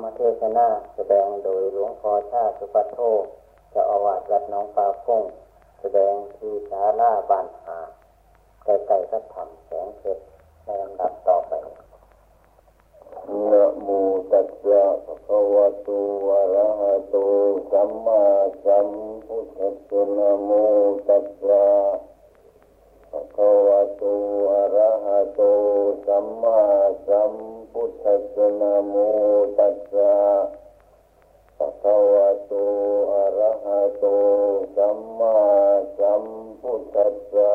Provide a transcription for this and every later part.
รมเทศนาแสดงโดยหลวงพ่อชาสุปัตโทจะอาวาสวัดน้องปลาฟงแสดงที่ศาลาบานหาใกล้ๆกับธรรมแสงเพชรในลำดับต่อไปนะโมตัสสะภะคะวะโตอะระหะโตสัมมาสัมพุทธัสสะนะโมตัสสะภะคะวะโตอะระหะโตสัมมาสัม พุทธัสสะนะโมตัสสะภะคะวะโตอะระหะโตสัมมาสัมพุทธัสสะ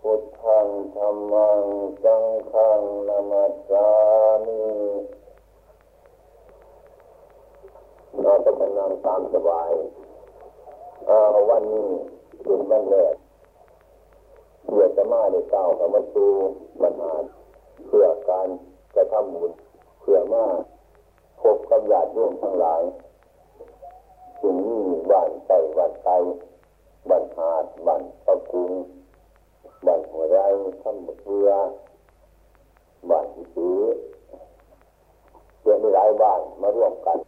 พุทธังธรรมังสังฆังนามัสสามินอนจะนั่งตามสบายวันนี้เป็นวันแรกเพื่อจะมาได้ก้ากับมาสู่ปัญหา เพื่อการกระทำบุญเพื่อมาพบกับญาติโยมทั้งหลายสิ่งนี้บ้านไต่บ้านไตบ้านหาดบ้านตะกุงบ้านหัวไรทำเรือบ้านที่ซื้อเพื่อมีหลายบ้านมาร่วมกัน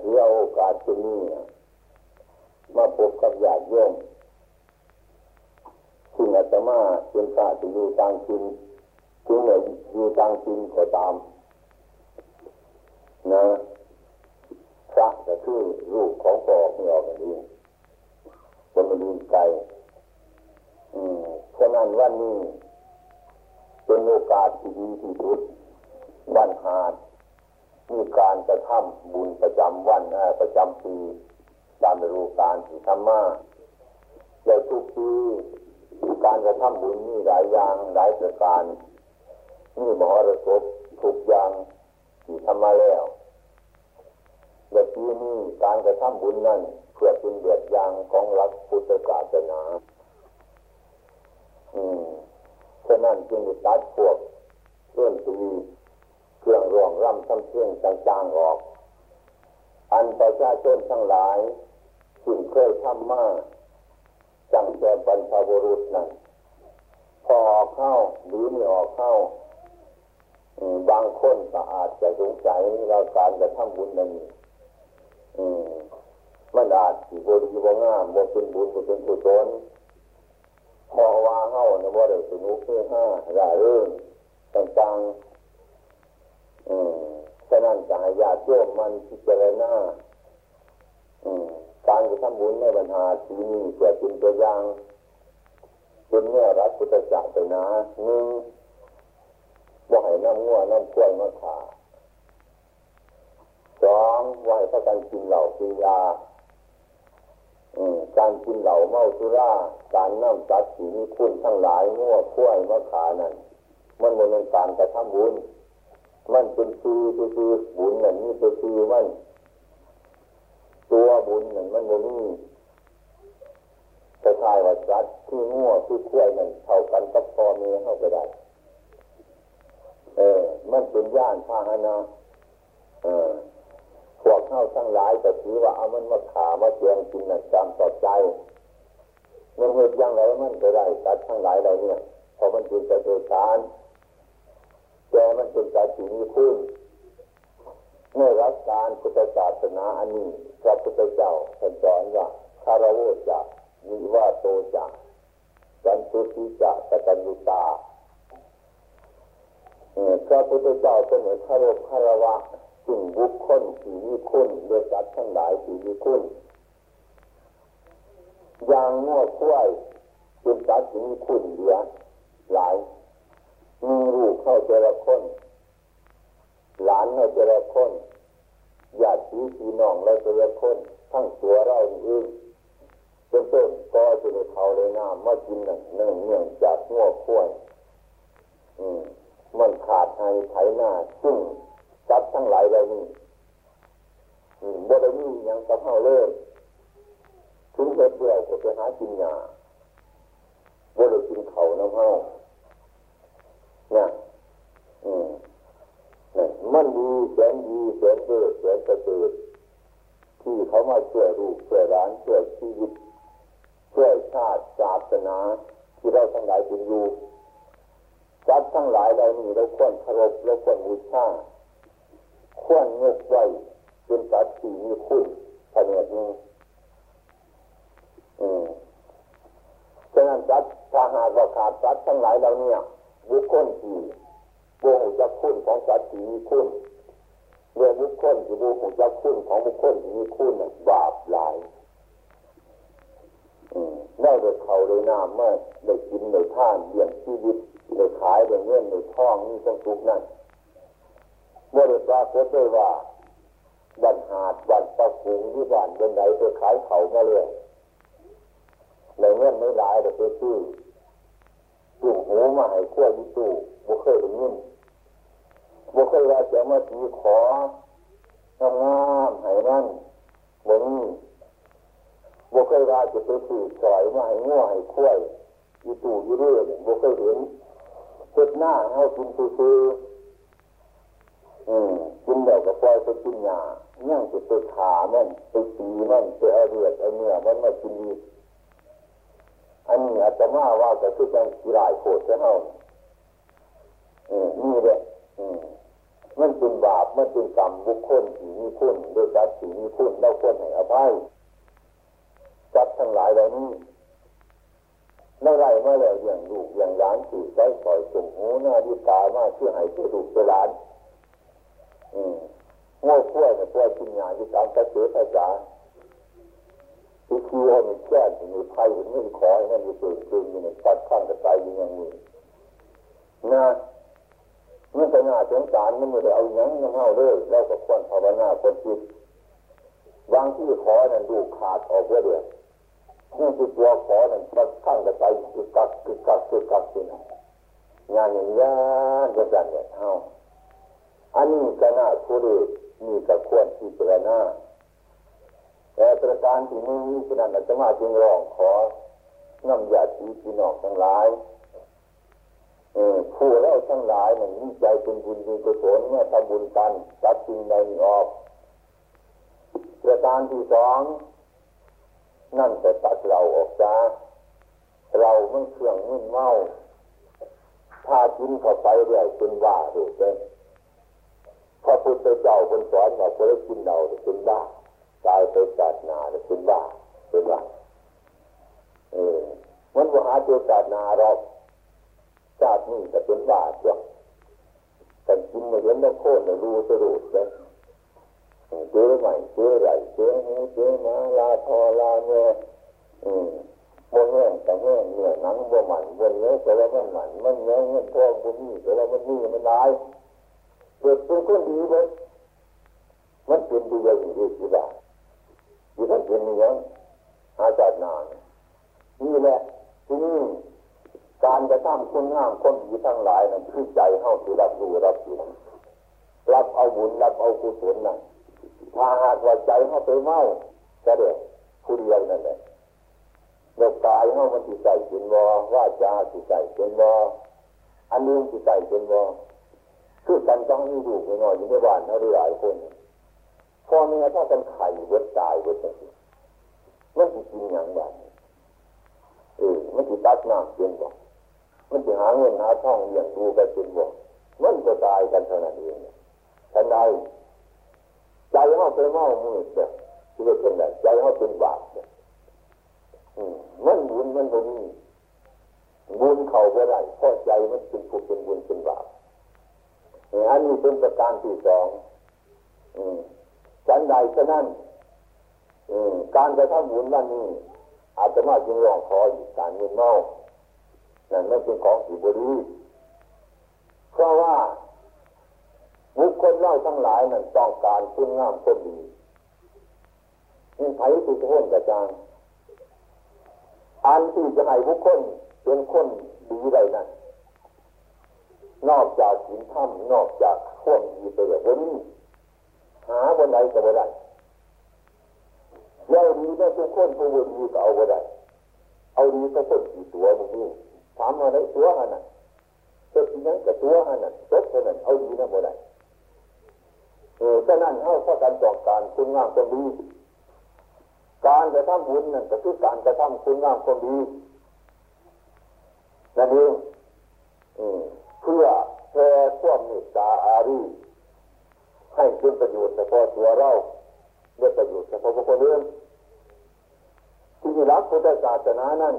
ถือเอาโอกาสที่นี้มาพบกับญาติโยมซึ่งอาตมาเป็นพระที่อยู่ต่างถิ่น ถึงอยู่ต่างถิ่นก็ตามนะพระก็คือรูปของปอกไม่ออกกันเองบนมันดีใจฉะนั้นวันนี้เป็นโอกาสที่ดีที่สุดวันหาดมีการกระทำบุญประจำวันประจำปีตามฤดูกาลที่ทำมาในทุกปีการกระทำบุญมีหลายอย่างหลายประการ มีมหรสพทุกอย่างที่ทำมาแล้วในปีนี้การกระทำบุญนั้นเพื่อเป็นเดือดยางของหลักพุทธศาสนา อืมฉะนั้นจึงตัดพวกเรื่องตีเครื่องรองร่ำทำเชื่องต่างๆออก อันประชาชนทั้งหลายสิ่งเคยทำมาจังแต่บรรพบุรุษนั้นพอออกเข้าหรือไม่ออกเข้า บางคนก็อาจจะสงสัยว่าการจะทำบุญนั้นมันอาจสิบดีบ่งามบ่เป็นบุญบ่เป็นกุศลพอว่าเฮานะบ่ได้สนุกเพื่อห้าร่าเริงต่างๆอืมฉะนั้นจะให้ญาติโยมมันพิจารณาอืมการจะทำบุญในบรรหาทีนี้เกิดเป็นตัวอย่างเป็นแง่รักพุทธศาสนาหนึ่ง ว่าให้น้ำงัวน้ำกล้วยมาขาสองว่าให้พระกันกินเหล่ากินยาการกินเหล่าเมาสุราการน้ำจัดสีมีคุณทั้งหลายงัวกล้วยมะขานั่นมันเป็นการกระทำบุญ มันเป็นคือคือบุญนั่นนี่เป็นคือมัน ตัวบุญนั่นมันโมนี่แต่ทายว่าจัดที่งัวที่กล้วยนั่นเท่ากันกับพอเมียเข้าไปได้ เออ มันเป็นย่านพาหนะเออพวกเข้าทั้งหลายแต่ถือว่าเอามันมาขามาเจียงกินนั่นจำต่อใจมันเหตุยังไงมันก็ได้ตัดทั้งหลายเราเนี่ยพอมันเป็นจะโดยการแต่มันเป็นการที่มีคุณในรักการพุทธศาสนาอันนี้พระพุทธเจ้าท่านสอนว่าคารวะจะมีว่าโตจะสันตุติจะกตัญญูตา พระพุทธเจ้าเป็นเหมือนคารวะคารวะสิ่งบุคคลที่มีคุณโดยจัดทั้งหลายที่มีคุณอย่างง้อคุ้ยเป็นจัดที่มีคุณเหลือหลายมีลูกเข้าเจริญคนหลานเข้าเจริญคนญาติพี่น้องเราเจริญคนทั้งตัวเราเองเป็นต้นก็จะได้เขาเลยน้ำมากินหนึ่งหนึ่งเนื่องจากง้อคุ้ยอืม มันขาดให้ไถหน้าซึ่งจับทั้งหลายเหล่านี้บ่ได้มีอย่างกับเฮาเลยถึงเฮ็ดเบื่อก็ไปหากินหญ้าบ่ได้กินเขาน้ำเฮาเนี่ยอืมเนี่ยมันดีแสนดีแสนเกิดแสนประเสริฐที่เขามาช่วยลูกช่วยร้านช่วยชีวิตช่วยชาติศาสนาที่เราทั้งหลายเป็นอยู่ จัดทั้งหลายเรานี่เราควรเคารพเราควรบูชาควรเงกไว้เป็นสัตว์ที่มีคุณภายในนี้อืมฉะนั้นจัดถ้าหากว่าขาดจัดทั้งหลายเราเนี่ยบุคคลที่บูหูจักคุณของจัดที่มีคุณเมื่อบุคคลที่บูหูจักคุณของบุคคลที่มีคุณบาปหลายได้เด็กเขาเลยน้ำเมื่อได้กินได้ท่านเลี้ยงชีวิต ได้ขายได้เงินได้ท่องนี่ต้องทุกนั่นเมื่อได้ปรากฏได้ว่าบันหาดบันประฟุงที่บ้านเป็นไหนไปขายเขามาเลยในเงินไม่หลายแต่ไปซื้อตู้หูมาให้ขั้วยี่ตู้บุเคยเป็นเงินบุเคยว่าจะมาตีของามให้นั่นบนนี้บุเคยว่าจะไปซื้อสอยมาให้ง้อให้ขั้วยี่ตู้ยี่เรื่อยบุเคยเห็น เจ็ดหน้าให้กินซื้ออืมกินแล้วก็ปล่อยไปกินยาเนี่ยจะไปขามันไปตีมันไปเอาเลือดเอาเนื้อมันมากินอีกอันนี้อาตมาว่าก็คือการกีฬาโคตรเท่าอืมนี่แหละอืมมันเป็นบาป มันเป็นกรรมบุคคลที่มีคุณโดยการที่มีคุณเราควรให้อภัยจับทั้งหลายเหล่านี้ ไม่ไรมาแล้วอย่างลูกอย่างหลานสื่อใช้ปล่อยส่งหูหน้าดีตามาเชื่อให้เชื่อลูกเชื่อหลาน อืมโง่ขั้วเนี่ยขั้วกินยาที่การกระเสือภาษาที่คีให้มันแค่มีไพ่เห็นไม่ขอให้มันมีเกิดขึ้นมีในตัดข้างกระจายอย่างนี้นะมันก็น่าสงสารมันไม่ได้เอาอย่างนั้นเอาเลยแล้วก็ควรภาวนาคนจิตบางที่ขอนั่นดูขาดออกเยอะเลยนี่ คือตัวขอนั่นตัดข้างกระใจายคือกักคือกักคือกักสินะงานอย่างนี้ก็จะเนี่ยเอาอันนี้ก็น่าทุเรศมีกระควรที่เจรณาแต่ประการที่นี้ฉะนั้นอาจารย์จึงร้องขอน้ำยาสีพี่น้องทั้งหลายผู้เล่าทั้งหลายมันมีใจเป็นบุญมีกุศลเมื่อทำบุญกันตัดสิ่งใดออกประการที่สอง นั่นจะตัดเราออกจาเราไม่เครื่องมึนเมาถ้ากินเข้าไปเรื่อยเป็นบ้าดูเลยพระพุทธเจ้าคนสอนว่าคนกินเราเป็นบ้าตายไปศาสนาเป็นบ้าเป็นบ้าเออมันว่าหาเจอศาสนาเราชาตินี้จะเป็นบ้าจ้ะแต่กินมาเห็นแล้วโค่นรู้สรุปเลย เจอใหม่เจอไรเจอหูเจอมาลาทอลาเงยอืมบนแห้งแต่แห้งเนื้อหนังบนหมันบนเนื้อแต่ว่ามันหมันมันเนื้อเงินทองบนนี่แต่ว่ามันนี่มันลายเกิดเป็นคนดีเลยมันเป็นดีอย่างนี้ที่บ้าอยู่ท่านเป็นอย่างอาจารย์นานนี่แหละที่นี่การจะทำคุณงามคนดีทั้งหลายนั้นคือใจเข้าที่รับรู้รับรู้รับเอาบุญรับเอากุศลนั่น ถ้าหากว่าใจเข้าไปเมาก็เด็กผู้เดียวนั่นแหละเด็กกายเขามันติดใจเป็นวอว่าจาติดใจเป็นวออันนึงติดใจเป็นวอคือกันต้องมีดูไปหน่อยอยู่ในบ้านเขาหลายคนพ่อแม่ถ้ากันไข่เวทตายเวทสิมันจะกินอย่างไรเออมันจะตัดน้ำเป็นบ่มันจะหาเงินหาทองเลี้ยงดูกันเป็นบ่มันจะตายกันเท่านั้นเองทันใด ใจเขาเป็นเมามืดเนี่ยที่ว่าเป็นไรใจเขาเป็นบาปเนี่ยมันบุญมันบ่มีบุญเขาบ่ได้เพราะใจมันเป็นผู้เป็นบุญเป็นบาปอันนี้เป็นประการที่สองฉันใดฉะนั้นการกระทำบุญนั่นนี่อาจจะมาจึงร้องขออยู่การเงินเมานั่นไม่เป็นของสีบรีเพราะว่า บุคคลเล่าทั้งหลายนั้นต้องการคุณงามคนดีนี่ไผ่ทุกคนกระจางอันที่จะให้บุคคลเป็นคนดีใดนั้นนอกจากสินธรรมนอกจากข่วงดีไปแบบนี้หาบนใดก็ไม่ได้เราดีได้ทุกคนผู้ดีก็เอาไว้ได้เอาดีก็คนกี่ตัวมึงนี่ถามมาไหนตัวหันน่ะเจ้าที่นั้นกับตัวหันน่ะตบเท่านั้นเอาดีนะบ่ได้ เออฉะนั้นเข้าข้อการต้องการคุณงามคนดี การกระทำบุญนั่นก็คือการกระทำคุณงามคนดีนั่นเองเพื่อแผ่ความเมตตาอารีให้เป็นประโยชน์เฉพาะตัวเราเรียประโยชน์เฉพาะบุคคลอื่นที่รักพุทธศาสนานั้น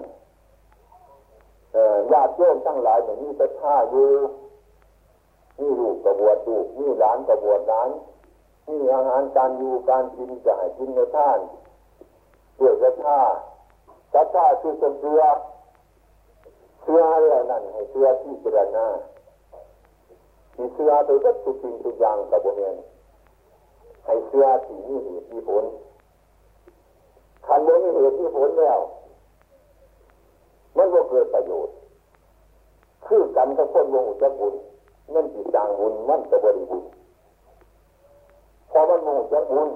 ญาติโยมทั้งหลายอย่างนี้จะท่าอยู่ นี่ลูกกระบวดลูกนี่หลานกระบวดหลานนี่อาหารการอยู่การกินจะให้กินในท่านด้วยจะท่าจะท่าคือเสือเสืออะไรนั่นให้เสือที่เจรณาที่เสือไปวัตถุสิ่งทุกอย่างกับบริเวณให้เสือที่นี่เหตุมีผลคันโมมีเหตุมีผลแล้ว มันก็เกิดประโยชน์ คือกันกับคนวงอุจบุญ นั่นจิจางบุญมันจะบริบุญพอมันโมงจะบุญ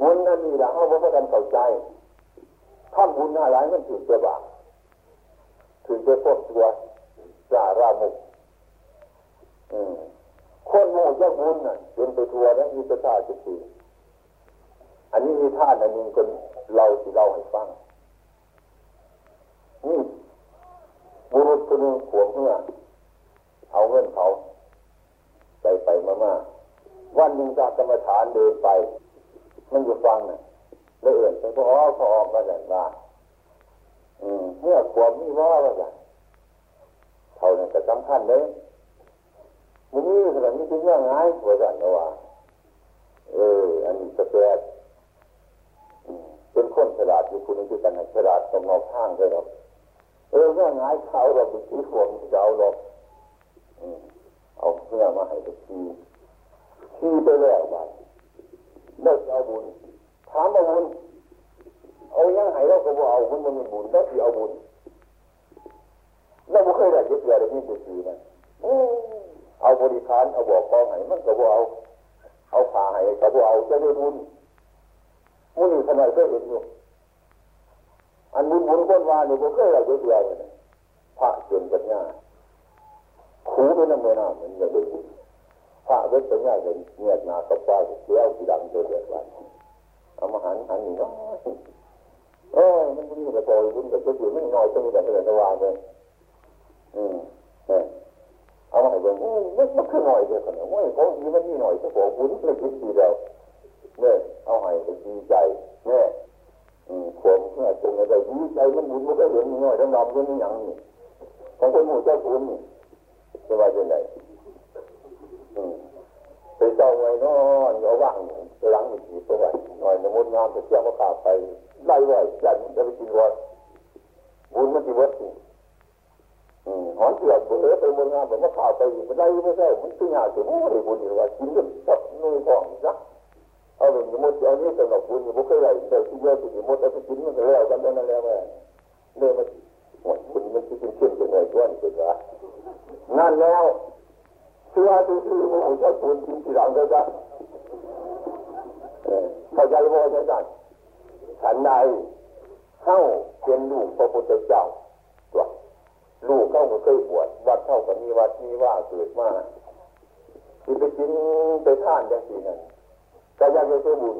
บุญนั่นนี่แหละเขาบอกกันเข้าใจท่านบุญอะไรมันถือจะบาปถือจะพ้นตัวจารามุกคนโมงจะบุญน่ะเป็นไปทัวร์นั้นมีประชาชนอันนี้มีท่านอันนึงคนเราที่เราให้ฟังนี่บุรุษคนหนึ่งขวงเมื่อ เอาเงินเขาไปไปมามาวันหนึ่งจากกรรมฐานเดินไป มันอยู่ฟังน่ะแล้วเอื่นไปพอพอออกมาแบบว่าอืมเมื่อขวบมีว่าว่าไงเท่านั้นก็สำคัญเลยมึงนี่ขนาดนี้ถึงยังไงว่าจันว่าเออ อันนี้สเปรเป็นคนฉลาดอยู่คุณนึงคือกันฉลาดตรงนอกข้างเลยหรอกเออเมื่อไงเขาเราไปที่ขวงเจ้าหรอก เอาเพื่อมาให้ไปทีทีไปแล้วไปเลิกเอาบุญถามเอาบุญเอายังไงเราก็บอกเอาบุญมันมีบุญแล้ที่เอาบุญเราไม่เคยได้ยึดเดียวเลยนี่จะทีนะเอาบริการเอาบอกกองไหนมันก็บอกเอาเอาขาให้ก็บอกเอาจะได้บุญมุนีขนาดก็เห็นอยู่อันบุญบุญก้นวานี่ก็เคยได้ยึดเดียวเลยพระเกินปัญญา คูด้วยน้ำเมื่อน้ำมันจะด้บุญพระเวทปัญญาจะเงียบนาตบว่าเสียวสีดำเดือดเดือดวันเอามาหันหันนี่เนาะเออมันบุญกับโตบุญกับเจ้าอยู่ไม่น้อยจะมีแต่เดือดวานเลยอืมเนี่ยเอามาให้เบิ่งโอ้ยมันคือหน่อยเดียวกันโอ้ยของดีมันมีหน่อยจะบอกบุญเลยคิดดีเดียวเนี่ยเอาให้ไปดีใจเนี่ยอืมความเมื่อจงอะไรดีใจมันบุญมันก็เห็นหน่อยดำดำยังไม่ยังนี่ของคนหมู่เจ้าบุญนี่ จะว่าจะไหนไปเจ้าไว้นอนเอาว่างหลังมีกี่ตัวไว้หน่อยนมุดงามจะเที่ยวมาขาไปไล่ไว้ยันจะไปกินวัดบุญมันที่วัดนี่หอนเสือเบื่อไปบนงานแบบมาข่าวไปมันไล่ไม่ใช่มันคือยาจะโอ้ยบุญอยู่ว่ากินกันสับนุ่ยฟองจ้ะเอาเป็นยมดเอานี้สำหรับบุญอยู่บุเคยไหลเดี๋ยวที่เยอะที่ยมดเอาไปกินมันก็แล้วกันนั่นแล้วแม่เลยมัน หมดบุญมันที่เป็นเข้มเป็นไงก้อนเป็นว่านั่นแล้วเชื่อที่ที่มันจะบุญจริงที่หลังก็จะเข้าใจว่าจะจัดฉันใดเข้าเป็นลูกพระพุทธเจ้าตัวลูกเข้าก็เคยบวชวัดเข้าก็มีวัดมีว่าเกิดมาที่ไปกินไปท่านอย่างที่นั้นก็ยังจะช่บุญ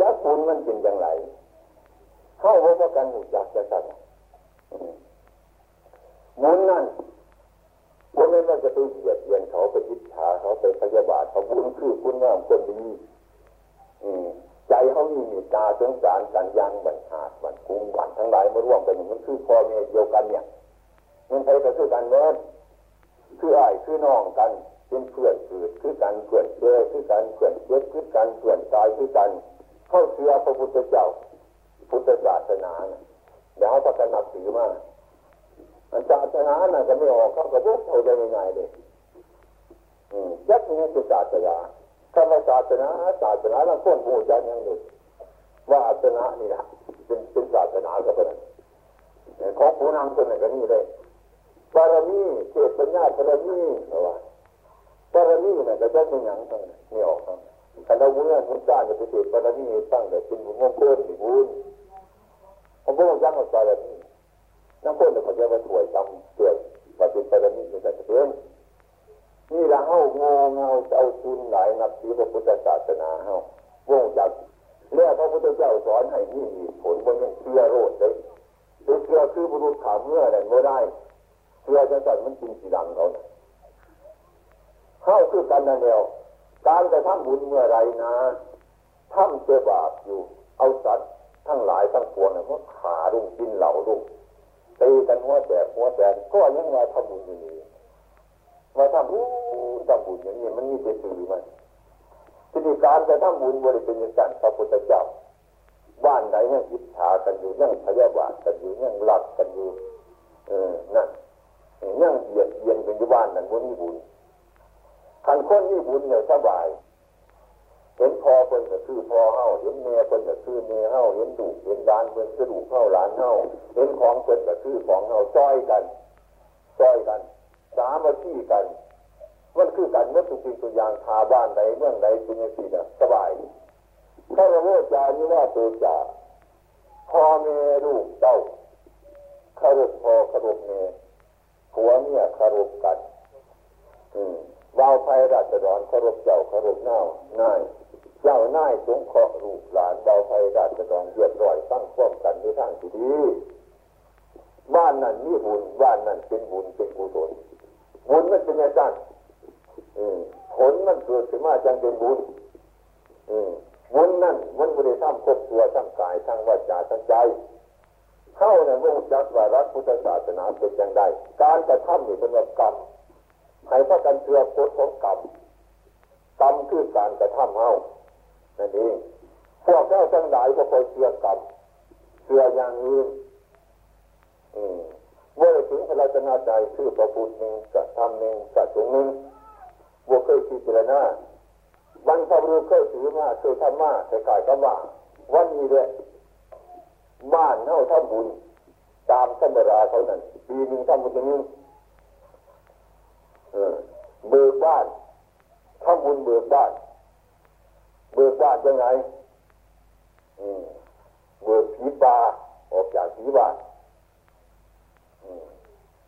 ยักษ์บุญมันเป็นอย่างไรเข้าว่ากันหูจักจะสั่ บุญนั่นบุญนั้นมันจะไปเหยียดเยียนเขาไปยิดฉาเขาไปพยาบาทเขาบุญคือคุณงามคนดีใจเขามีมีตาสงสารกันยังบันหาดบันกุ้งบันทั้งหลายมาร่วมกันมันคือพ่อเมียเดียวกันเนี่ยมันใครก็คือกันเมื่อคืออ้ายคือน้องกันเป็นเพื่อนเกิดคือกันเพื่อนเจอคือกันเพื่อนเจ็บคือกันเพื่อนตายคือกัน เข้าเชื่อพระพุทธเจ้า พุทธศาสนาเเดี๋ยวเขาจะนับถือมากศาสนาน่ะก็ไม่ออกเขาก็พูดเขาได้ง่ายเลยยักษ์นี่คือศาสนาคำว่าศาสนาศาสนาเราคนพูดอย่างนี้ว่าศาสนานี่นะเป็นเป็นศาสนาก็เป็นของผู้นำคนไหนก็นี่เลยปารมีเกิดปัญญาปารมีเอาว่าปารมีเนี่ยก็จะเป็นอย่างนั้นไม่ออกครับแต่เราเมื่อมุนจ้าจะไปเกิดปารมีตั้งแต่เป็นบุญมงคลบุญ ผมก็ยังเอาปารมีน้ำพ้นเขาจะมาถวยจำเกิดมาเป็นปารมีเป็นแต่เพื่อนนี่ละเฮางอเงาเอาชุนหลายนับถือพระพุทธศาสนาเฮาวงจักแล้วพระพุทธเจ้าสอนให้นี่ผลมันยังเชื่อโรดเลยเชื่อคือบุรุษขาเมื่อนั่นไม่ได้เชื่อจะสั่นมันจริงสีดังเขาเข้าคือกันนั่นเดียวการจะทำบุญเมื่อไรนะทำเจบาปอยู่ เอาสัตว์ ทั้งหลายทั้งปวงเนี่ยมันขาดุงกินเหล่าดุงตีกันหัวแตกหัวแตกก็ยังมาทำบุญอย่างนี้มาทำบุญทำบุญอย่างนี้มันมีเจตือมันทีนี้การจะทำบุญบริเป็นอย่างนั้นพระพุทธเจ้าบ้านไหนยังอิจฉากันอยู่ยังพยาบาทกันอยู่ยังหลักกันอยู่ เออนั่นยังเบียดเบียนกันอยู่บ้านนั้นวันนี้บุญขันคนนี่บุญเนี่ยสบาย เห็นพอเพิ่นก็คือพอเฮาเห็นเมียเพิ่นก็คือเมียเฮาเห็นดูเห็นร้านเพิ่นก็ดูเฮาร้านเฮาเห็นของเพิ่นก็คือของเฮาจ้อยกันจ้อยกัน สามัคคีกันมันคือกันเมื่อทุกสิ่งทุกอย่างทาบ้านใดเมืองใดเป็นย่างนี้นะสบายถ้าเราโมจานี่ว่าตัวจ่าพ่อแม่ลูกเต้าคารพพ่อคารพแม่ผัวเมียคารพกัน อืม วาวไฟราชดรคารพเจ้าคารพเน่านายเจ้าน่ายสงเคราะห์ลูกหลานวาวไฟราชดรเยียบร้อยตั้งพร้อมกันในทางที่ดีบ้านนั้นมีบุญบ้านนั้นเป็นบุญเป็นกุศลบุญมันเป็นยังไงผลมันเกิดขึ้นมาจังเป็นบุญบุญนั่นมันบริธรรมครบตัวทั้งกายทั้งวาจาทั้งใจเข้าในมุ่งจักรว่ารัฐพุทธศาสนาเป็นอย่างไรการกระทำนี่เป็นกรรม ให้พระกันเชื่อพุทธของกรรมกรรมคือการกระทำเฮานั่นเองพวกเจ้าทั้งหลายก็คอยเชื่อกรรมเชื่ออย่างอื่นเมื่อถึงพระราชนาใจคือพระพุทธหนึ่งกระทำหนึ่งกระสงหนึ่งบวกเคยคิดเจรณาวันพระรูเคยถือมาเคยทำมาแต่กายก็ว่าวันนี้เลยบ้านเท่าทำบุญตามธรรมราเขานั้นปีหนึ่งทำบุญอย่ง เบิกบ้านทำบุญเบิกบ้าน เบิกบ้านยังไงเบิกผีปลาออกจากผีบ้าน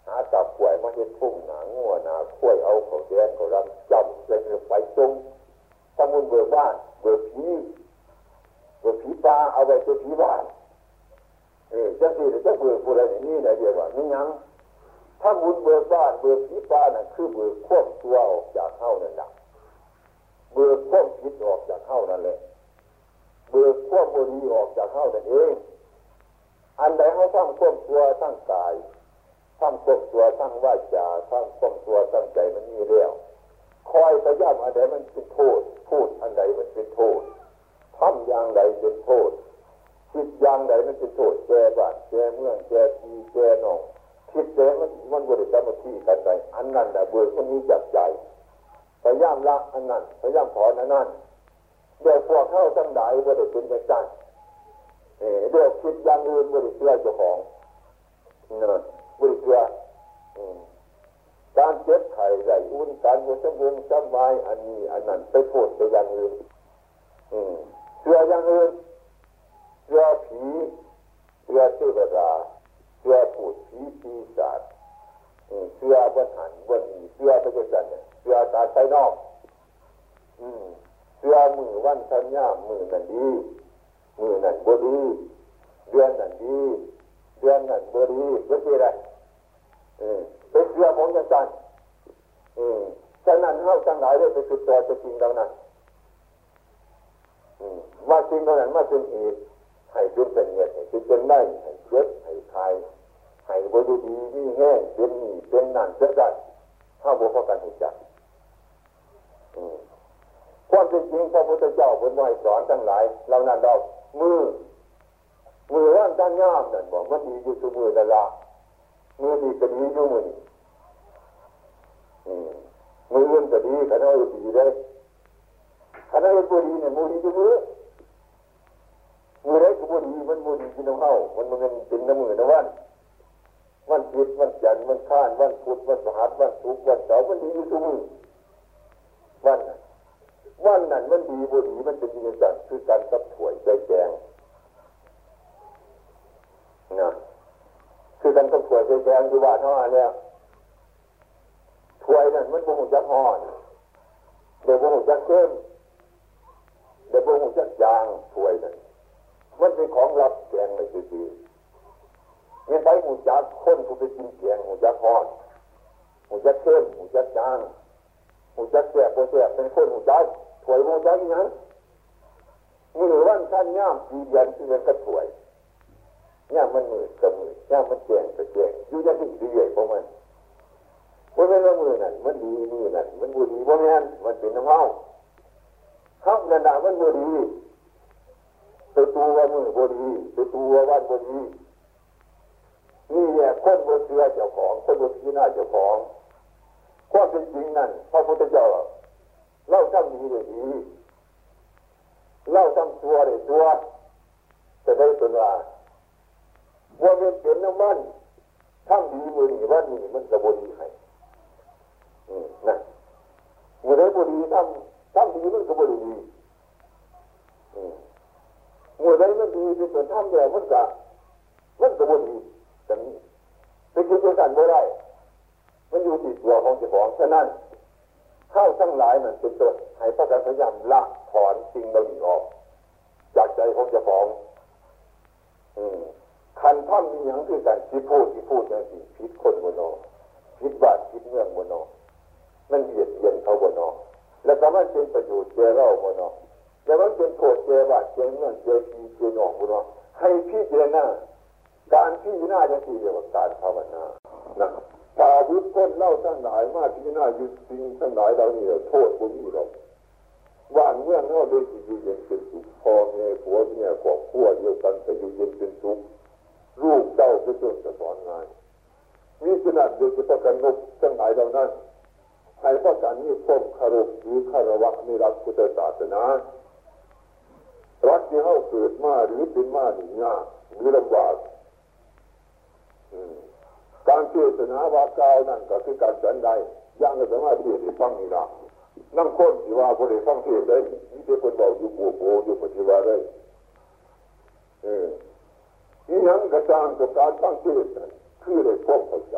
หาจับป่วยมาเห็ดพุ่งหนางัวหนาข้วยเอาเขาแดงเขารำจำเลยไปจงทำบุญเบิกบ้าน เบิกผีเบิกผีปลาเอาไปเป็นผีบ้านเออจะสิจะเบิกผู้ใดนี่นเดียวว่านี่ยัง ถ้าบุญเบิกบ้านเบิกผีปลาน่ะคือเบิกควบตัวออกจากเข้านั่นแหละเบิกควบคิดออกจากเข้านั่นแหละเบิกควบบรีออกจากเข้านั่นเอง อันใดเขาสร้างควบตัวทั้างกายสร้างควบตัวทั้างว่าจาสร้างควบตัวทั้างใจมันมีเรื่องคอยพยายามอันใดมันเป็นโทษ พูดอันใดมันเป็นโทษทำอย่างใดเป็นโทษคิดอย่างใดมันเป็นโทษแก่บ้านแก่เมืองแก่ทีแก่หนอง คิดแก่มันมันบริกรรมที่กันไปอันนั้นแหละเบื่อคนนี้จับใจพยายามละอันนั้นพยายามถอนอันนั้นเดี๋ยวพวกเข้าทั้งหลายบริเป็นไปจังเเดี๋ยวคิดอย่างอื่นบริเชื่อเจ้าของเนอะบริเชื่อการเจ็บไข้ไรอุ่นการวัชวงสบายอันนี้อันนั้นไปพูดไปอย่างอื่นเชื่ออย่างอื่นเชื่อผีเชื่อเทวดา เชื่อพูดผีปีศาจเชื่อวันหันวันนี้เชื่อไปจนกันเนี่ยเชื่อการไปนอกเชื่อมือวันทัญญามือนั่นดี มือนั่นบดีเดือนนั่นดีเดือนนั่นบดีเพื่ออะไรเป็นเรื่อของจังจันฉะนั้นเข้าจังหลายได้ไปสุดตัวจะจริงแล้วนั้นว่าจริงเท่านั้นว่าเป็นเหตุ ให้เป็นเป็นเหตุให้เป็นได้ให้เจ็บให้คลายให้บริดีนี่แห้งเป็นนี่เป็นนั่นเป็นได้ถ้าบุพกันหุ่นจักความจริงพระพุทธเจ้าเป็นวัยสอนทั้งหลายเรานั่นเรามือมือว่านท่านย่ามนั่นบอกมันดีอยู่สมือละละมือดีก็ดีอยู่มือมืออื่นก็ดีขณะอื่นดีเลยขณะอื่นก็ดีเนี่ยมือดีอยู่มือ มือไรก็มือดีมันมือดีกินน้ำเข้ามันมันเป็นน้ำมือน้ำวันวันพุธวันจันทร์วันข้านวันพุธวันพฤหัสวันศุกร์วันเสาร์มันดีอยู่ทุกมือวันนั้นวันนั้นมันดีบุดีมันเป็นยังไงคือการกับถวยใจแจงนะคือกันกับถวยใจแจงที่ว่าเท่านั้นแล้วถวยนั่นมันบ่งจักห่อนเดี๋ยวบ่งจักเข้มเดี๋ยวบ่งจักยางถวยนั่น มันเป็นของรับแจงเลยคือเนี่ยไปหูจักคนผู้ไปกินแกงหูจักห่อนหูจักเข้มหูจักจางหูจักแสบโปแสบเป็นคนหูจักถวยโมจักอย่างยังมือวันท่านย่ามปีเดือนที่เดือนก็ถวยย่ามมันมือกับมือย่ามมันแจงกับแจงอยู่ยังดีดีใหญ่ของมันเพราะเป็นว่ามือนั่นมันดีมือนั่นมันบูดีเพราะงั้นมันเป็นน้ำเมาข้ามนันดามันบูดี ตัวตัวมือบดีตัวตัววันบดีนี่แหละคนบนเสือเจ้าของคนบนที่หน้าเจ้าของความเป็นจริงนั่นพระพุทธเจ้าเล่าทั้งดีเลยดีเล่าทั้งตัวเลยตัวจะได้ตัวว่าว่าเป็นเป็นน้ำมันทั้งดีมือนี่ว่านี่มันจะบดีให้นะมือได้บดีทั้งทั้งดีมันก็บดีมื อได้มันดีเป็นส่วนทั้งเดียวมันจะมันก็บดีแต่นี้เป็นคือตัวกันไม่ได้ มันอยู่ที่ตัวของเจ้าของฉะนั้นข้าวทั้งหลายมันเป็นตัวให้พระกันพยายามละถอนสิ่งเหล่านี้ออก จากใจของเจ้าของคันท่อนมีอย่างที่กันที่พูดที่พูดอย่างที่พิษคนบนนอพิษบ้านพิษเมืองบนนอมันเบียดเบียนเขาบนนอแล้วก็มันเป็นประโยชน์เจ้าเราบนนอ แล้วมันเป็นโทษเจ้าบ้าเจ้าเมืองเจดีเจหนองบนนอให้พิจารณาการพิจารณาอย่างที่เรียกว่าการภาวนานะครับตาวุพ้นเล่าทั้งหลายมากที่หน่ายุติงทั้งหลายเราเนี่ยโทษบุญอยู่หรอกบ้านเมื่องเราเลยอยู่เย็นเป็นสุขพ่อแม่ผัวเมียครอบครัวเดียวกันแต่อยู่เย็นเป็นสุขลูกเต้าก็จนจะสอนงานมีขนาดโดยเฉพาะกันนกทั้งหลายเหล่านั้นใครก็การนี้พ้มคารพหรือคารวะในรักพุทธศาสนา รักที่เขาเกิดมาหรือเป็นมาหนียากหรือลำบากการเทศนาวากาวนั่นก็คือการสันใดยังก็สามารถเที่จะฟังนี่ละนั่งคนที่ว่าบริฟังเทศได้นี่เป็นคนบอกอยู่โบโบอยู่ปฏิวัติได้เออนี่ยังกระจางกับการฟังเทศคือได้พบเข้าใจ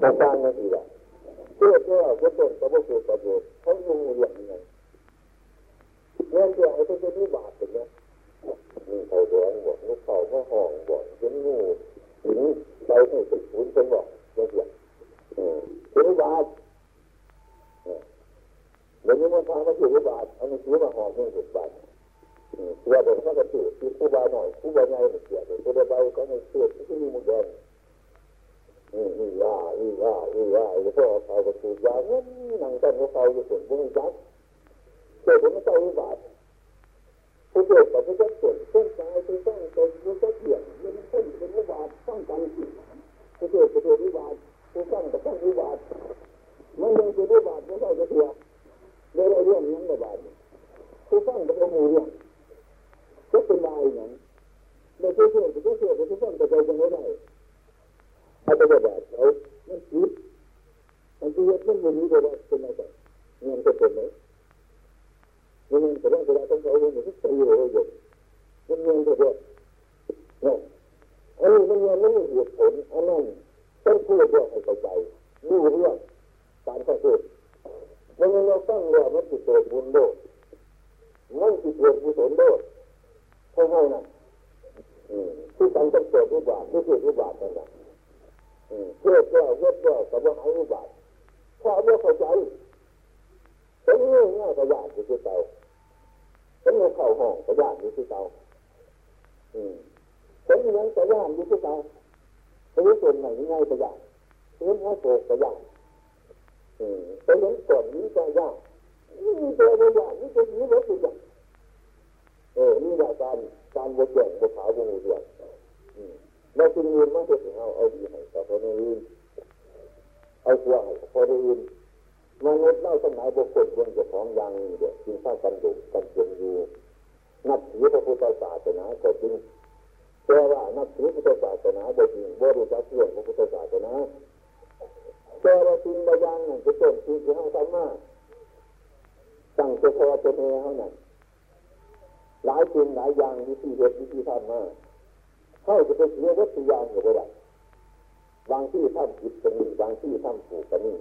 กระจางนั่นเองเพื่อเพื่อว่าต้นประโยชน์ประโยชน์เขาดูอย่างไง เงินเดือนเขาจะมีบาทเป็นไหมมีเขาร้องบอกลูกเขาเขาห้องบอกเห็นงูถึงเราต้องฝึกฝนจนบอกเรื่องถือบาทเดี๋ยวนี้มันทางมาถือบาทเอามันถือมาห่อเงินสิบบาทตัวเด็กมันก็ถือคือคู่บาหน่อยคู่บาใหญ่เสียตัวเบาก็ไม่เสียที่มีมุกแดงนี่นี่ยานี่ยานี่ยาไอ้พวกเขาก็ถือยาเงี้ยนั่งต้นเขาอยู่ส่วนพวกนี้จัด เกิดผมไม่ใช่บาทผู้เกิดกับผู้เกิดเกิดต้นตายผู้ต้องตนผู้เกิดเหี่ยงมันต้นเป็นวิบากต้องกันผู้เกิดกับผู้วิบากผู้ต้องกับต้องวิบากมันยังเป็นวิบากไม่ใช่กับตัวในเรื่องนั้นวิบากผู้ต้องกับผู้เรื่องก็เป็นลายนั้นในผู้เกิดกับผู้เกิดกับผู้ต้องกับเราจะไม่ได้อาไปแบบเขามันคิดมันคิดมันมันมีแต่ว่าเป็นอะไรเงินก็เป็นไหมเลา ต้องเอาเงินที่ตีเลยอยู่มันเงินแต่ว่าเนี่ยอันนี้มันเงินไม่มีเหตุผลอันนั้นต้องพูดเรื่องให้เข้าใจรู้เรื่องการต้องพูดมันยังเราตั้งว่ามันติดตัวบุญโลกมันติดตัวกุศลโลกเท่านั้นะที่การต้องเกิดวิบากที่เกิดวิบากต่างๆเพื่อเพื่อเพื่อเพื่อกับว่าหายวิบากถ้าไม่เข้าใจเป็นง่ายง่า ยกับญาติที่เตาเป็นเข่าห้องกับญาติที่เตาเป็นยังกับญาติที่เตาเป็นส่วนไหนง่ายกับญาติเป็นง่าโกกับญาติเป็นยังส่วนนี้กับญาตินี่ตัวกับญาตินี่ตัวนี้รถกับญาติเออนี่แหละการการบวชแย่งบวชขาวบวชเดียวเราจึงยืนมาเห็นเอาเอาดีให้กับคนอื่นเอาตัวให้คนอื่น มนุษย์เล่าสมัยบุคคลบนเจ้าของยังเดียวจึงสร้างกันดุกันเพียงอยู่นับถือพระพุทธศาสนาก็จริงแต่ว่านับถือพุทธศาสนาบ่จริงบ่รู้จักเรื่องพระพุทธศาสนาแต่เราจริงบางอย่างนั่นจะต้นจริงที่เขาทำมาตั้งตัวพอตัวเมียเขานั่นหลายจริงหลายอย่างวิธีเหตุวิธีทำมาเข้าจะไปเสียวัตถุยานอยู่บ่ได้บางที่ทำผิดกันนี่บางที่ทำถูกกันนี่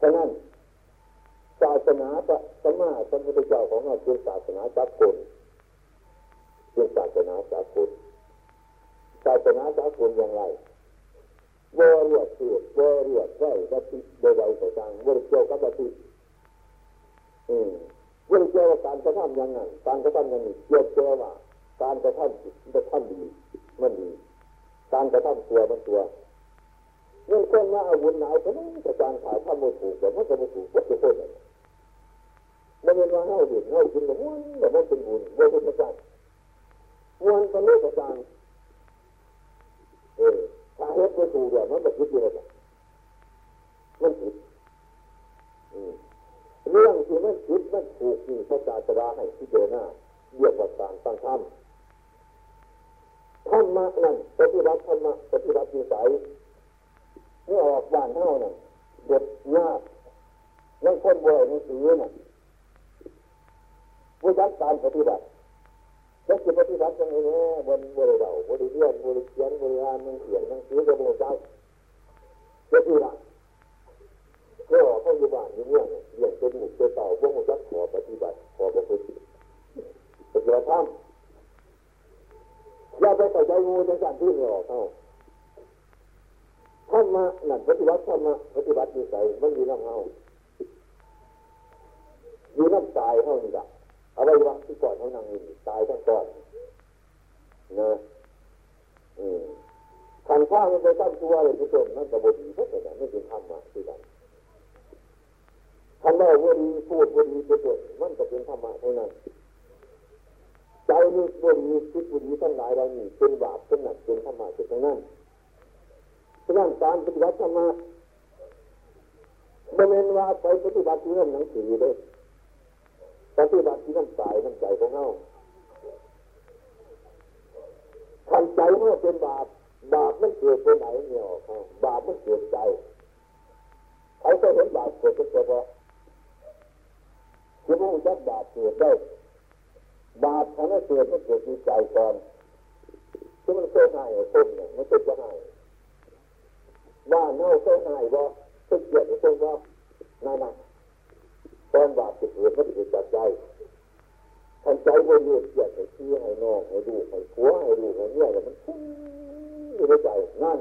ฉะนั้น ศาสนาพระสัมมาสัมพุทรเจ้าของเราเป็นศาสนาจักลเป็นศาสนาจักลศาสนาจักลอย่างไรวอเรียกสียวอเรียกไว้วัตถิโดยใดต่างวอเรียกเกี่ยวกับวัตถิอืมกี่ยวกับการกระทำยังไงการกระทำยังไงเกี่ยวเกี่ยวว่าการกระทำกระทำดีมันดีการกระทำตัวมันตัวเงื่อนคนว่าอาวุธหนาวก็ไม่จะการขายทำมือถูกแต่มันจะไม่ถูกก็จะคนเลย มันเป็นว่าเฮาเห็นเฮากินแบบมันแบบมันเป็นบุญว่าเป็นประจัการมวนกันไม่ประการเออถ้าเฮ็ดไม่ถูกแบบมันจะคิดอยังไงมันผิดเรื่องที่มันผิดมันถูกนี่พระศาสดาให้พิจารณาเรียกว่าการตั้งธรรมธรรมะนั่นปฏิบัติธรรมะปฏิบัติวิสัยนี่อออกบ้านเท่านั่นเด็ดยากนั่นคนบ่อยนี่สือน่ะ ผู้จัดการปฏิบัติแล้วจะปฏิบัติยังไงเนี่ยบนบริเราบริเรียนบริเขียนบริอ่านมันเขียนมันซื้อกระโดดใจปฏิบัติเมื่อเขาอยู่บ้านอยู่เมืองเลี้ยงเป็นหมูเป็นเต่าพวกมันจะขอปฏิบัติขอปฏิบัติปฏิบัติธรรมอย่าไปเข้าใจงูในการที่ไม่อกเขาธรรมะนั่นปฏิบัติธรรมะปฏิบัตินิสัยมันอยู่น้ำเฮาอยู่น้ำตายเท่านี้ละเอาไว้ว่าที่ก่อนเขานั่งอยู่ตายทั้งก่อนนะอืมขันข้าวมันไปตั้งตัวเลยทุกคนนั่นกระบดีเพราะแต่ไม่เป็นธรรมะที่ใดคำว่าวัดีพูดวัดีเป็นต้นมันจะเป็นธรรมะเท่านั้นใจนี้วัดีคิดวัดีทั้งหลายเรานี่เป็นบาปเป็นหนักเป็นธรรมะเป็นทั้งนั้นเพราะนั้นการปฏิบัติธรรมะบริเวณว่าไปปฏิบัติที่นั่นหนังสือเลย ปฏิบัติที่นั่นใจนั่นใจของเราขันใจเมื่อเป็นบาปบาปมันเกิดเป็นไหนเนี่ยบาปมันเกิดใจใครก็เห็นบาปเกิดก็เป็นตัวคือผู้จักบาปเกิดได้บาปทำให้เกิดมันเกิดที่ใจก่อนที่มันเคยหายต้นเนี่ยมันจะใหายว่าเน่าเคยหายว่าเคยเกลียดต้นว่านั่นน่ะ ตอนบาปจะเกิดมันเกิดจากใจทันใจว่าเลือดเกียดให้ชี้ให้น้องให้ดูให้ผัวให้ลูให้เมียแต่มันคุ้มอยู่ในใจนั่น